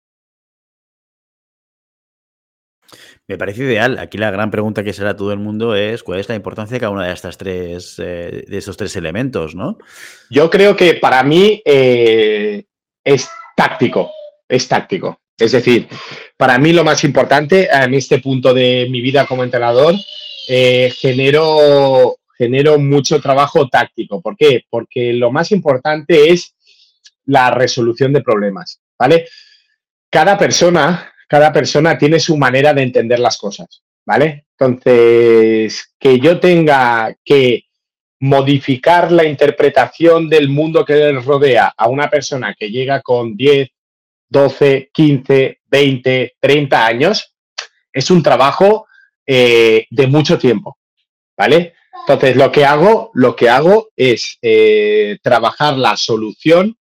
Me parece ideal. Aquí la gran pregunta que será todo el mundo es cuál es la importancia de cada una de estas tres, eh, de esos tres elementos, ¿no? Yo creo que para mí eh, es táctico, es táctico. Es decir, para mí lo más importante en este punto de mi vida como entrenador, eh, genero, genero mucho trabajo táctico. ¿Por qué? Porque lo más importante es la resolución de problemas, ¿vale? Cada persona, cada persona tiene su manera de entender las cosas, ¿vale? Entonces, que yo tenga que modificar la interpretación del mundo que le rodea a una persona que llega con 10, 12, 15, 20, 30 años, es un trabajo eh, de mucho tiempo, ¿vale? Entonces, lo que hago, lo que hago es eh, trabajar la solución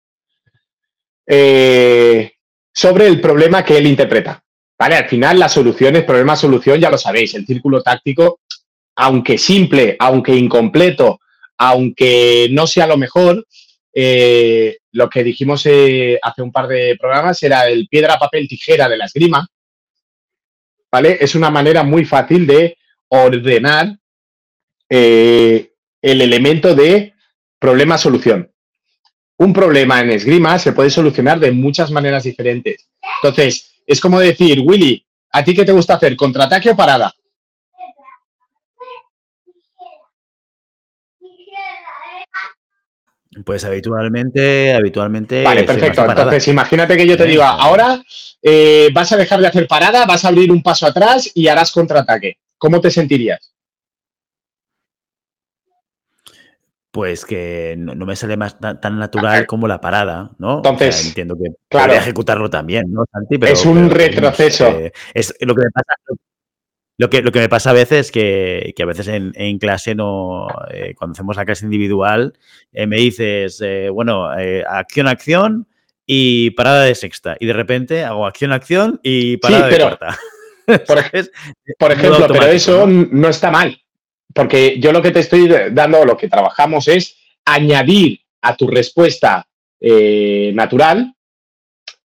eh, sobre el problema que él interpreta, ¿vale? Al final, la solución es problema-solución, ya lo sabéis, el círculo táctico, aunque simple, aunque incompleto, aunque no sea lo mejor, eh, lo que dijimos eh, hace un par de programas era el piedra, papel, tijera de la esgrima. ¿vale? Es una manera muy fácil de ordenar eh, el elemento de problema-solución. Un problema en esgrima se puede solucionar de muchas maneras diferentes. Entonces, es como decir, Willy, ¿a ti qué te gusta hacer? ¿Contraataque o parada? Pues habitualmente, habitualmente. Vale, perfecto. Entonces, imagínate que yo te diga, ahora eh, vas a dejar de hacer parada, vas a abrir un paso atrás y harás contraataque. ¿Cómo te sentirías? Pues que no, me sale más tan, natural como la parada, ¿no? Entonces, entiendo que claro, ejecutarlo también, ¿no, Santi? es un retroceso. Eh, es lo que me pasa. Lo que, lo que me pasa a veces es que, a veces en, clase no, eh, cuando hacemos la clase individual, eh, me dices, bueno, acción, acción y parada de sexta. Y de repente hago acción, acción y parada de cuarta. Por, por ejemplo, pero eso ¿no? está mal. Porque yo lo que te estoy dando, lo que trabajamos es añadir a tu respuesta eh, natural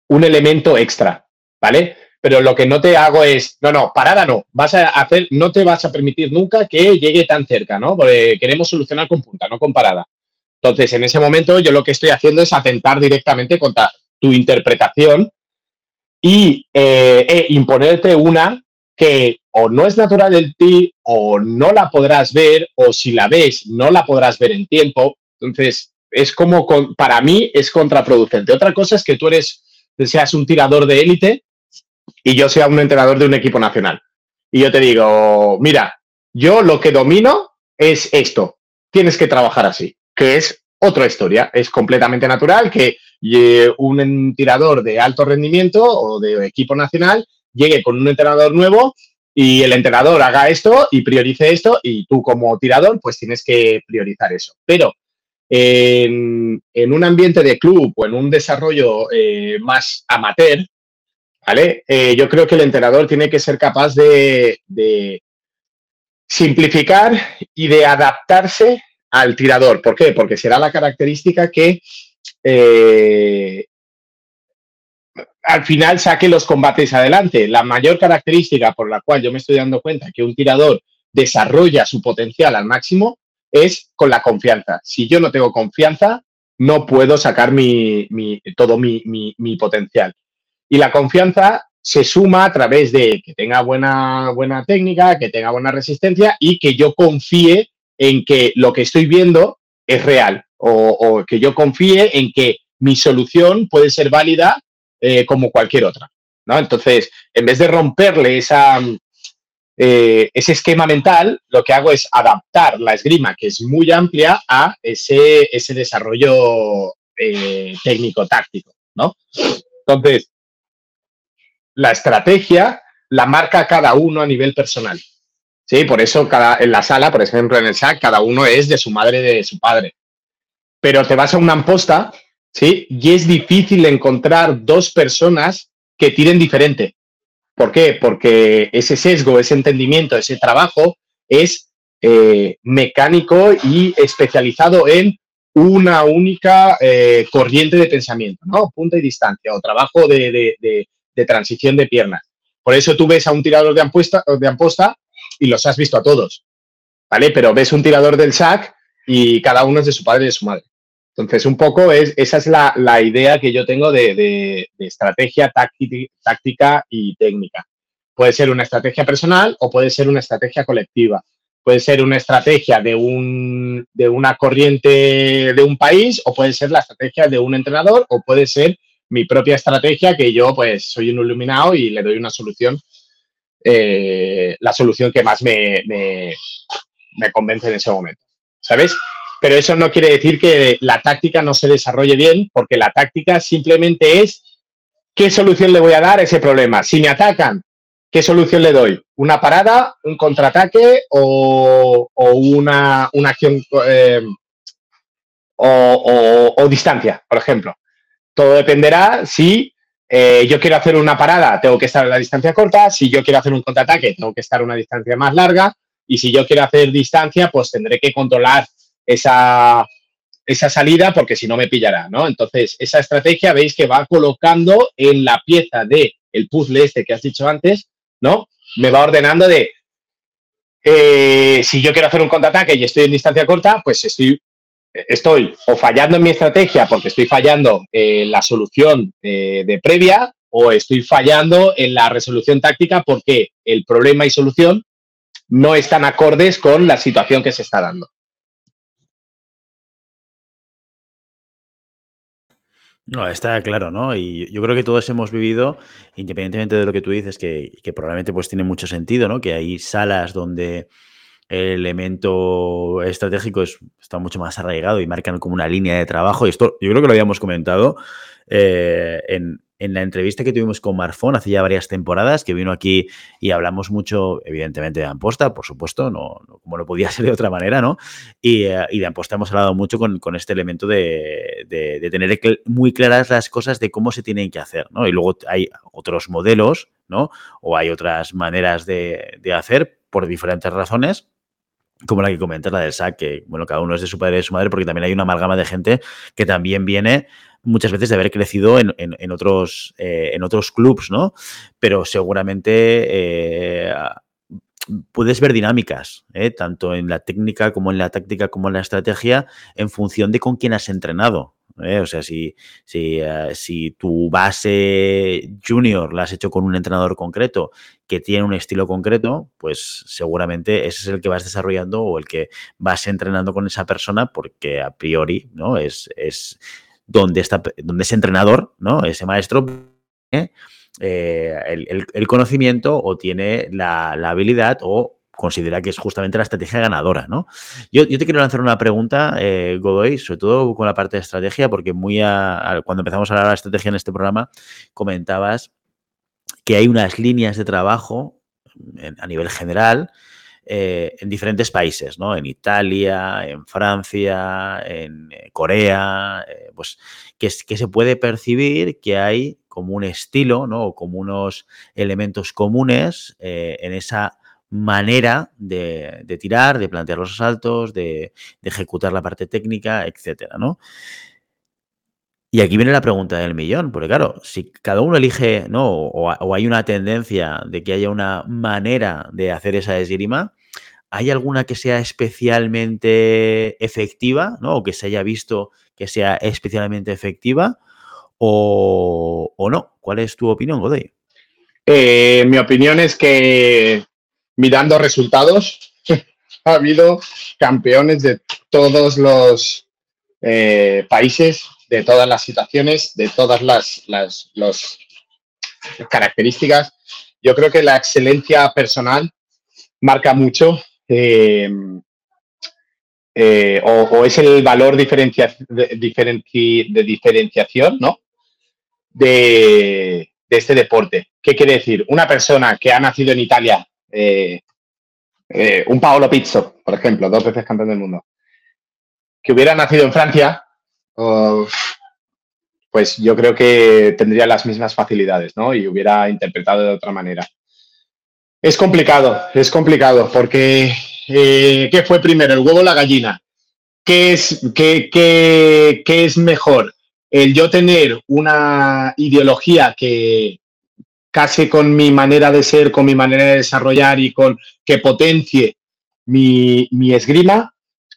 un elemento extra, ¿vale? Pero lo que no te hago es, no, no, parada no, vas a hacer, no te vas a permitir nunca que llegue tan cerca, ¿no? Porque queremos solucionar con punta, no con parada. Entonces, en ese momento, yo lo que estoy haciendo es atentar directamente contra tu interpretación y eh, e imponerte una que o no es natural en ti o no la podrás ver o si la ves no la podrás ver en tiempo. Entonces, es como, para mí, es contraproducente. Otra cosa es que tú eres, seas un tirador de élite y yo sea un entrenador de un equipo nacional. Y yo te digo, mira, yo lo que domino es esto. Tienes que trabajar así, que es otra historia. Es completamente natural que eh, un tirador de alto rendimiento o de equipo nacional llegue con un entrenador nuevo y el entrenador haga esto y priorice esto y tú como tirador pues tienes que priorizar eso. Pero en, un ambiente de club o en un desarrollo eh, más amateur, ¿vale? Eh, yo creo que el entrenador tiene que ser capaz de, simplificar y de adaptarse al tirador. ¿Por qué? Porque será la característica que eh, al final saque los combates adelante. La mayor característica por la cual yo me estoy dando cuenta que un tirador desarrolla su potencial al máximo es con la confianza. Si yo no tengo confianza, no puedo sacar todo mi, potencial. Y la confianza se suma a través de que tenga buena, buena técnica, que tenga buena resistencia y que yo confíe en que lo que estoy viendo es real o, que yo confíe en que mi solución puede ser válida eh, como cualquier otra. ¿no? Entonces, en vez de romperle esa, eh, ese esquema mental, lo que hago es adaptar la esgrima, que es muy amplia, a ese, ese desarrollo eh, técnico-táctico. ¿no? Entonces, la estrategia la marca cada uno a nivel personal. Sí, por eso cada, en la sala, por ejemplo, en el SAC, cada uno es de su madre, de su padre. Pero te vas a una amposta ¿sí? Y es difícil encontrar dos personas que tiren diferente. ¿Por qué? Porque ese sesgo, ese entendimiento, ese trabajo es eh, mecánico y especializado en una única eh, corriente de pensamiento, ¿no? Punta y distancia o trabajo de, transición de piernas. Por eso tú ves a un tirador de amposta, de amposta y los has visto a todos, ¿vale? Pero ves un tirador del SAC y cada uno es de su padre y de su madre. Entonces, un poco es, esa es la, idea que yo tengo de, estrategia táctica y técnica. Puede ser una estrategia personal o puede ser una estrategia colectiva. Puede ser una estrategia de, un, de una corriente de un país o puede ser la estrategia de un entrenador o puede ser mi propia estrategia que yo pues soy un iluminado y le doy una solución, eh, la solución que más me, me, me convence en ese momento. ¿Sabes? pero eso no quiere decir que la táctica no se desarrolle bien, porque la táctica simplemente es qué solución le voy a dar a ese problema. Si me atacan, ¿qué solución le doy? ¿Una parada, un contraataque o, una, acción eh, o, distancia, por ejemplo? Todo dependerá si eh, yo quiero hacer una parada, tengo que estar a la distancia corta, si yo quiero hacer un contraataque, tengo que estar a una distancia más larga, y si yo quiero hacer distancia, pues tendré que controlar esa, esa salida porque si no me pillará, ¿no? Entonces, esa estrategia veis que va colocando en la pieza de el puzzle este que has dicho antes, ¿no? me va ordenando de eh, si yo quiero hacer un contraataque y estoy en distancia corta, pues estoy, estoy o fallando en mi estrategia porque estoy fallando en la solución eh, de previa o estoy fallando en la resolución táctica porque el problema y solución no están acordes con la situación que se está dando. No, está claro, ¿no? Y yo creo que todos hemos vivido, independientemente de lo que tú dices, que, que probablemente pues tiene mucho sentido, ¿no? Que hay salas donde el elemento estratégico está mucho más arraigado y marcan como una línea de trabajo. Y esto yo creo que lo habíamos comentado eh, en, en la entrevista que tuvimos con Marfón hace ya varias temporadas, que vino aquí y hablamos mucho, evidentemente, de Amposta, por supuesto, no, como no podía ser de otra manera, ¿no? Y, eh, de Amposta hemos hablado mucho con, este elemento de, tener muy claras las cosas de cómo se tienen que hacer, ¿no? Y luego hay otros modelos, ¿no? O hay otras maneras de, hacer por diferentes razones, como la que comentas, la del SAC, que bueno, cada uno es de su padre y de su madre, porque también hay una amalgama de gente que también viene muchas veces de haber crecido en, en, otros, eh, en otros clubs, ¿no? Pero seguramente eh, puedes ver dinámicas, ¿eh? tanto en la técnica como en la táctica como en la estrategia, en función de con quién has entrenado. O sea, si, si, si, tu base junior la has hecho con un entrenador concreto que tiene un estilo concreto, pues seguramente ese es el que vas desarrollando o el que vas entrenando con esa persona porque a priori ¿no? es, es donde, está, donde ese entrenador, ¿no? ese maestro, eh, el, conocimiento o tiene la, habilidad o considera que es justamente la estrategia ganadora, ¿no? Yo, te quiero lanzar una pregunta, eh, Godoy, sobre todo con la parte de estrategia, porque muy cuando empezamos a hablar de estrategia en este programa, comentabas que hay unas líneas de trabajo a nivel general eh, en diferentes países, ¿no? En Italia, en Francia, en eh, Corea, pues que, que, se puede percibir que hay como un estilo, ¿no? O como unos elementos comunes en esa manera de, tirar, de plantear los asaltos, de, ejecutar la parte técnica, etcétera, ¿no? Y aquí viene la pregunta del millón, porque claro, si cada uno elige, ¿no? O, hay una tendencia de que haya una manera de hacer esa esgrima, ¿hay alguna que sea especialmente efectiva, ¿no? O que se haya visto que sea especialmente efectiva o, no? ¿Cuál es tu opinión, Godoy? Eh, mi opinión es que mirando resultados, ha habido campeones de todos los eh, países, de todas las situaciones, de todas las, las características. Yo creo que la excelencia personal marca mucho Em, eh, o, es el valor diferencia, de, de, diferenciación ¿no? de, este deporte. ¿Qué quiere decir? Una persona que ha nacido en Italia, eh, eh, un Paolo Pizzo, por ejemplo, dos veces campeón del mundo, que hubiera nacido en Francia, pues yo creo que tendría las mismas facilidades, ¿no? Y hubiera interpretado de otra manera. Es complicado, es complicado, porque eh, ¿qué fue primero, el huevo o la gallina? ¿Qué es, qué, qué, qué es mejor? El yo tener una ideología que case con mi manera de ser, con mi manera de desarrollar y con que potencie mi, mi esgrima,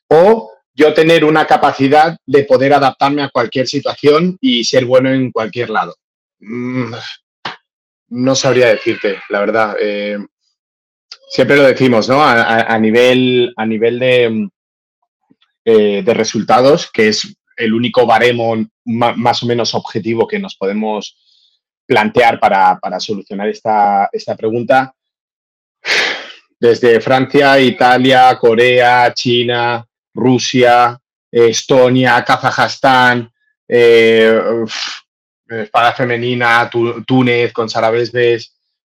o yo tener una capacidad de poder adaptarme a cualquier situación y ser bueno en cualquier lado. Mm, no sabría decirte, la verdad. Eh, siempre lo decimos, ¿no? A, nivel, a nivel de, eh, de resultados, que es el único baremo más o menos objetivo que nos podemos plantear para, solucionar esta, pregunta. Desde Francia, Italia, Corea, China, Rusia, Estonia, Kazajstán, eh, espada femenina, Túnez con Sara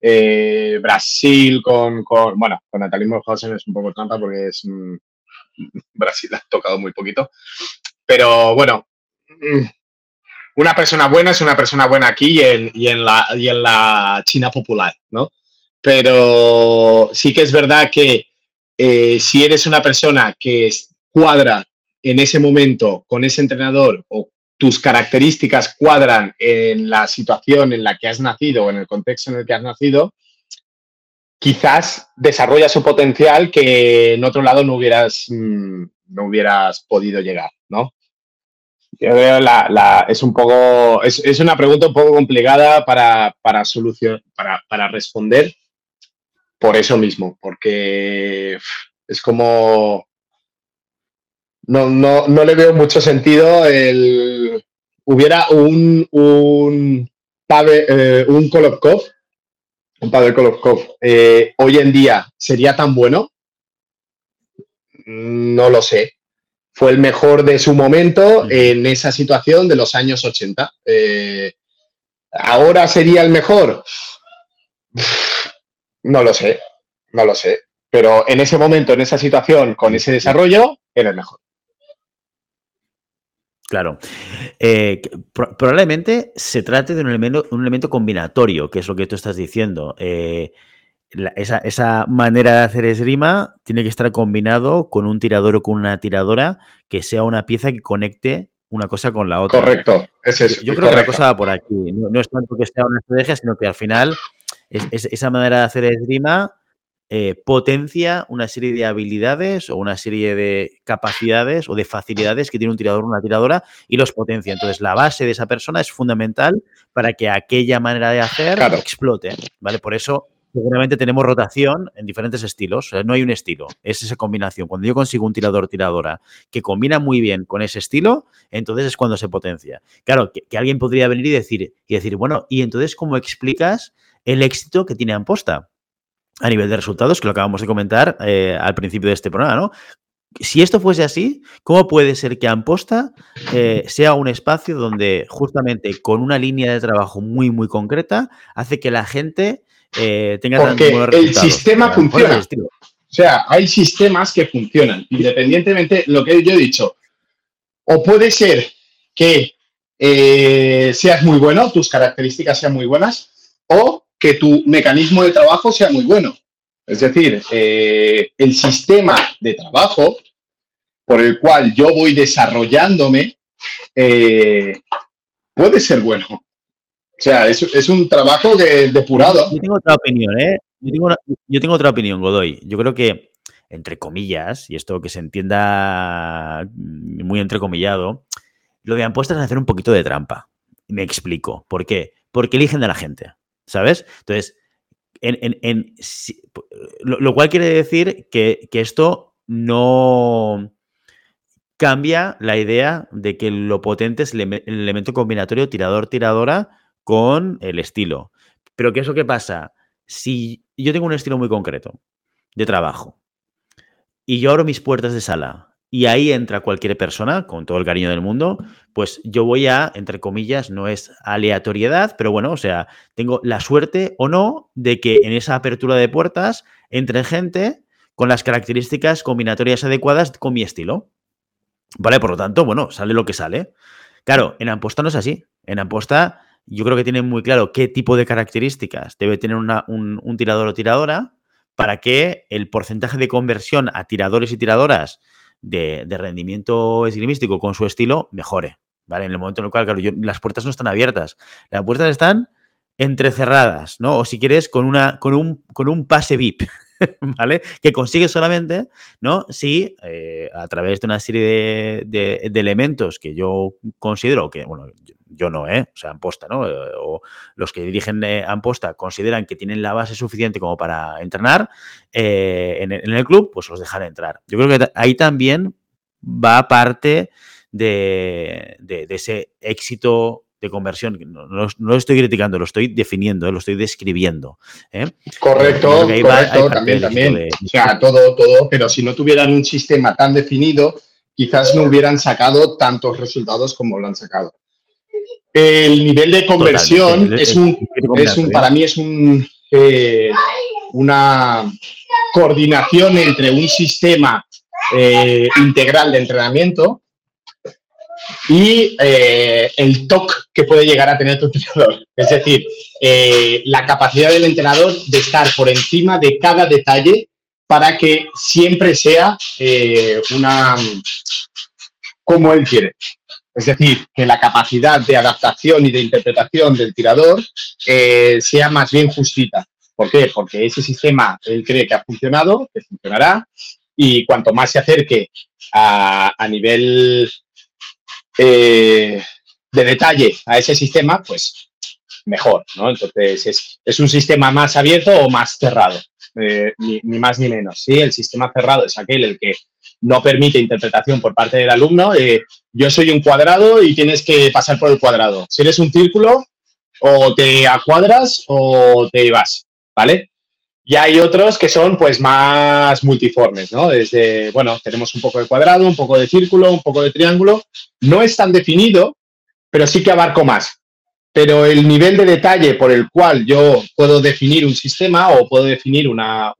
eh, Brasil con, bueno, con Natalie Morhausen es un poco trampa porque es Brasil ha tocado muy poquito, pero bueno, mm, una persona buena es una persona buena aquí y en, y en, la, China popular, ¿no? Pero sí que es verdad que eh, si eres una persona que cuadra en ese momento con ese entrenador o tus características cuadran en la situación en la que has nacido o en el contexto en el que has nacido, quizás desarrolla su potencial que en otro lado no hubieras, mm, no hubieras podido llegar, ¿no? Yo veo la, es un poco, es, una pregunta un poco complicada para, para, para, para responder por eso mismo, porque es como, no, no, no le veo mucho sentido el, hubiera un, un, eh, un Kolobkov, un Pavel Kolobkov, eh, hoy en día sería tan bueno, no lo sé fue el mejor de su momento en esa situación de los años 80. Eh, ¿Ahora sería el mejor? No lo sé, no lo sé. Pero en ese momento, en esa situación, con ese desarrollo, era el mejor. Claro. Eh, probablemente se trate de un elemento, un elemento combinatorio, que es lo que tú estás diciendo. Eh, esa, manera de hacer esgrima tiene que estar combinado con un tirador o con una tiradora que sea una pieza que conecte una cosa con la otra. Correcto, es Yo creo que la cosa va por aquí. No, es tanto que sea una estrategia, sino que al final esa manera de hacer esgrima eh, potencia una serie de habilidades o una serie de capacidades o de facilidades que tiene un tirador o una tiradora y los potencia. Entonces, la base de esa persona es fundamental para que aquella manera de hacer explote. ¿vale? Por eso seguramente tenemos rotación en diferentes estilos. no hay un estilo, es esa combinación. Cuando yo consigo un tirador tiradora que combina muy bien con ese estilo, entonces es cuando se potencia. Claro, que, alguien podría venir y decir, y decir, bueno, ¿y entonces cómo explicas el éxito que tiene Amposta? A nivel de resultados, que lo acabamos de comentar eh, al principio de este programa, ¿no? si esto fuese así, ¿cómo puede ser que Amposta eh, sea un espacio donde justamente con una línea de trabajo muy, muy concreta hace que la gente eh, Porque el sistema funciona. O sea, hay sistemas que funcionan, independientemente lo que yo he dicho. O puede ser que eh, seas muy bueno, tus características sean muy buenas, o que tu mecanismo de trabajo sea muy bueno. Es decir, eh, el sistema de trabajo por el cual yo voy desarrollándome puede ser bueno. O sea, es, un trabajo depurado. Yo tengo otra opinión, ¿eh? Yo tengo, otra opinión, Godoy. Yo creo que, entre comillas, y esto que se entienda muy entrecomillado, lo de apuestas es hacer un poquito de trampa. Me explico. ¿Por qué? Porque eligen a la gente, ¿sabes? Entonces, en, lo, cual quiere decir que, que esto no cambia la idea de que lo potente es el, elemento combinatorio tirador-tiradora con el estilo. Pero ¿qué es lo que pasa? Si yo tengo un estilo muy concreto de trabajo y yo abro mis puertas de sala y ahí entra cualquier persona, con todo el cariño del mundo, pues yo voy a, entre comillas, no es aleatoriedad, pero bueno, o sea, tengo la suerte o no de que en esa apertura de puertas entre gente con las características combinatorias adecuadas con mi estilo. ¿Vale? Por lo tanto, bueno, sale lo que sale. Claro, en Amposta no es así. En Amposta yo creo que tienen muy claro qué tipo de características debe tener un, tirador o tiradora para que el porcentaje de conversión a tiradores y tiradoras de, rendimiento esgrimístico con su estilo mejore. ¿Vale? En el momento en el cual, claro, las puertas no están abiertas. Las puertas están entrecerradas, ¿no? O si quieres, con, una, con, un, con un pase VIP. ¿vale? Que consigue solamente, ¿no? Si eh, a través de una serie de, elementos que yo considero que, bueno, yo, no, ¿eh? O sea, Amposta, ¿no? Eh, o los que dirigen Amposta consideran que tienen la base suficiente como para entrenar en, el club, pues los dejan entrar. Yo creo que ahí también va parte de, de ese éxito de conversión. No, lo estoy criticando, lo estoy definiendo, eh, lo estoy describiendo. ¿eh? Correcto, correcto, también, también. O sea, todo, todo, pero si no tuvieran un sistema tan definido, quizás no hubieran sacado tantos resultados como lo han sacado. El nivel de conversión es un, es un, para mí es un, eh, una coordinación entre un sistema integral de entrenamiento y eh, el toque que puede llegar a tener tu entrenador. Es decir, eh, la capacidad del entrenador de estar por encima de cada detalle para que siempre sea eh, una como él quiere. Es decir, que la capacidad de adaptación y de interpretación del tirador sea más bien justita. ¿Por qué? Porque ese sistema él cree que ha funcionado, que funcionará, y cuanto más se acerque a, nivel eh, de detalle a ese sistema, pues mejor, ¿no? Entonces, es, un sistema más abierto o más cerrado, eh, ni, más ni menos, ¿sí? El sistema cerrado es aquel el que no permite interpretación por parte del alumno. Eh, yo soy un cuadrado y tienes que pasar por el cuadrado. Si eres un círculo, o te acuadras o te vas, ¿vale? Y hay otros que son pues más multiformes, ¿no? Desde, bueno, tenemos un poco de cuadrado, un poco de círculo, un poco de triángulo. No es tan definido, pero sí que abarco más. Pero el nivel de detalle por el cual yo puedo definir un sistema o puedo definir una,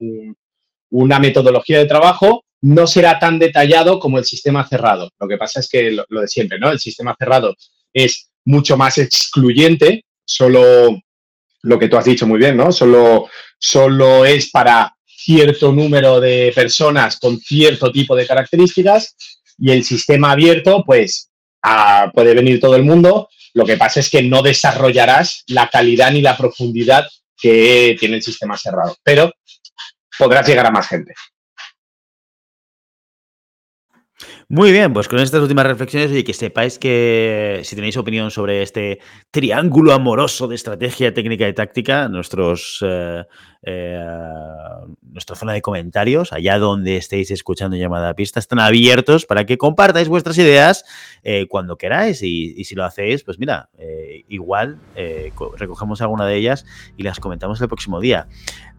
una metodología de trabajo no será tan detallado como el sistema cerrado. Lo que pasa es que lo, de siempre, ¿no? El sistema cerrado es mucho más excluyente, solo lo que tú has dicho muy bien, ¿no? Solo, solo es para cierto número de personas con cierto tipo de características y el sistema abierto, pues puede venir todo el mundo. Lo que pasa es que no desarrollarás la calidad ni la profundidad que tiene el sistema cerrado, pero podrás llegar a más gente. Muy bien, pues con estas últimas reflexiones y que sepáis que si tenéis opinión sobre este triángulo amoroso de estrategia, técnica y táctica, nuestros eh, eh, nuestra zona de comentarios, allá donde estéis escuchando llamada a pista, están abiertos para que compartáis vuestras ideas eh, cuando queráis y, si lo hacéis, pues mira, eh, igual recogemos alguna de ellas y las comentamos el próximo día.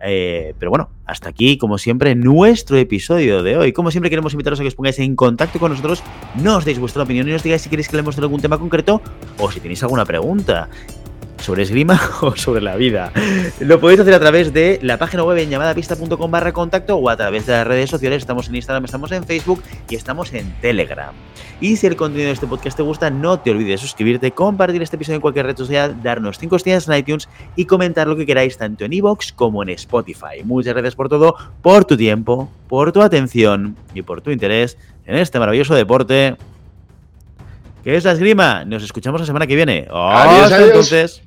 pero bueno, hasta aquí, como siempre, nuestro episodio de hoy. Como siempre, queremos invitaros a que os pongáis en contacto con nosotros, nos deis vuestra opinión y nos digáis si queréis que leemos de algún tema concreto o si tenéis alguna pregunta sobre esgrima o sobre la vida. Lo podéis hacer a través de la página web en llamadapista.com barra contacto o a través de las redes sociales. Estamos en Instagram, estamos en Facebook y estamos en Telegram. Y si el contenido de este podcast te gusta, no te olvides de suscribirte, compartir este episodio en cualquier red social, darnos 5 estrellas en iTunes y comentar lo que queráis tanto en iVoox como en Spotify. Muchas gracias por todo, por tu tiempo, por tu atención y por tu interés en este maravilloso deporte que es la esgrima. Nos escuchamos la semana que viene. Adiós, entonces.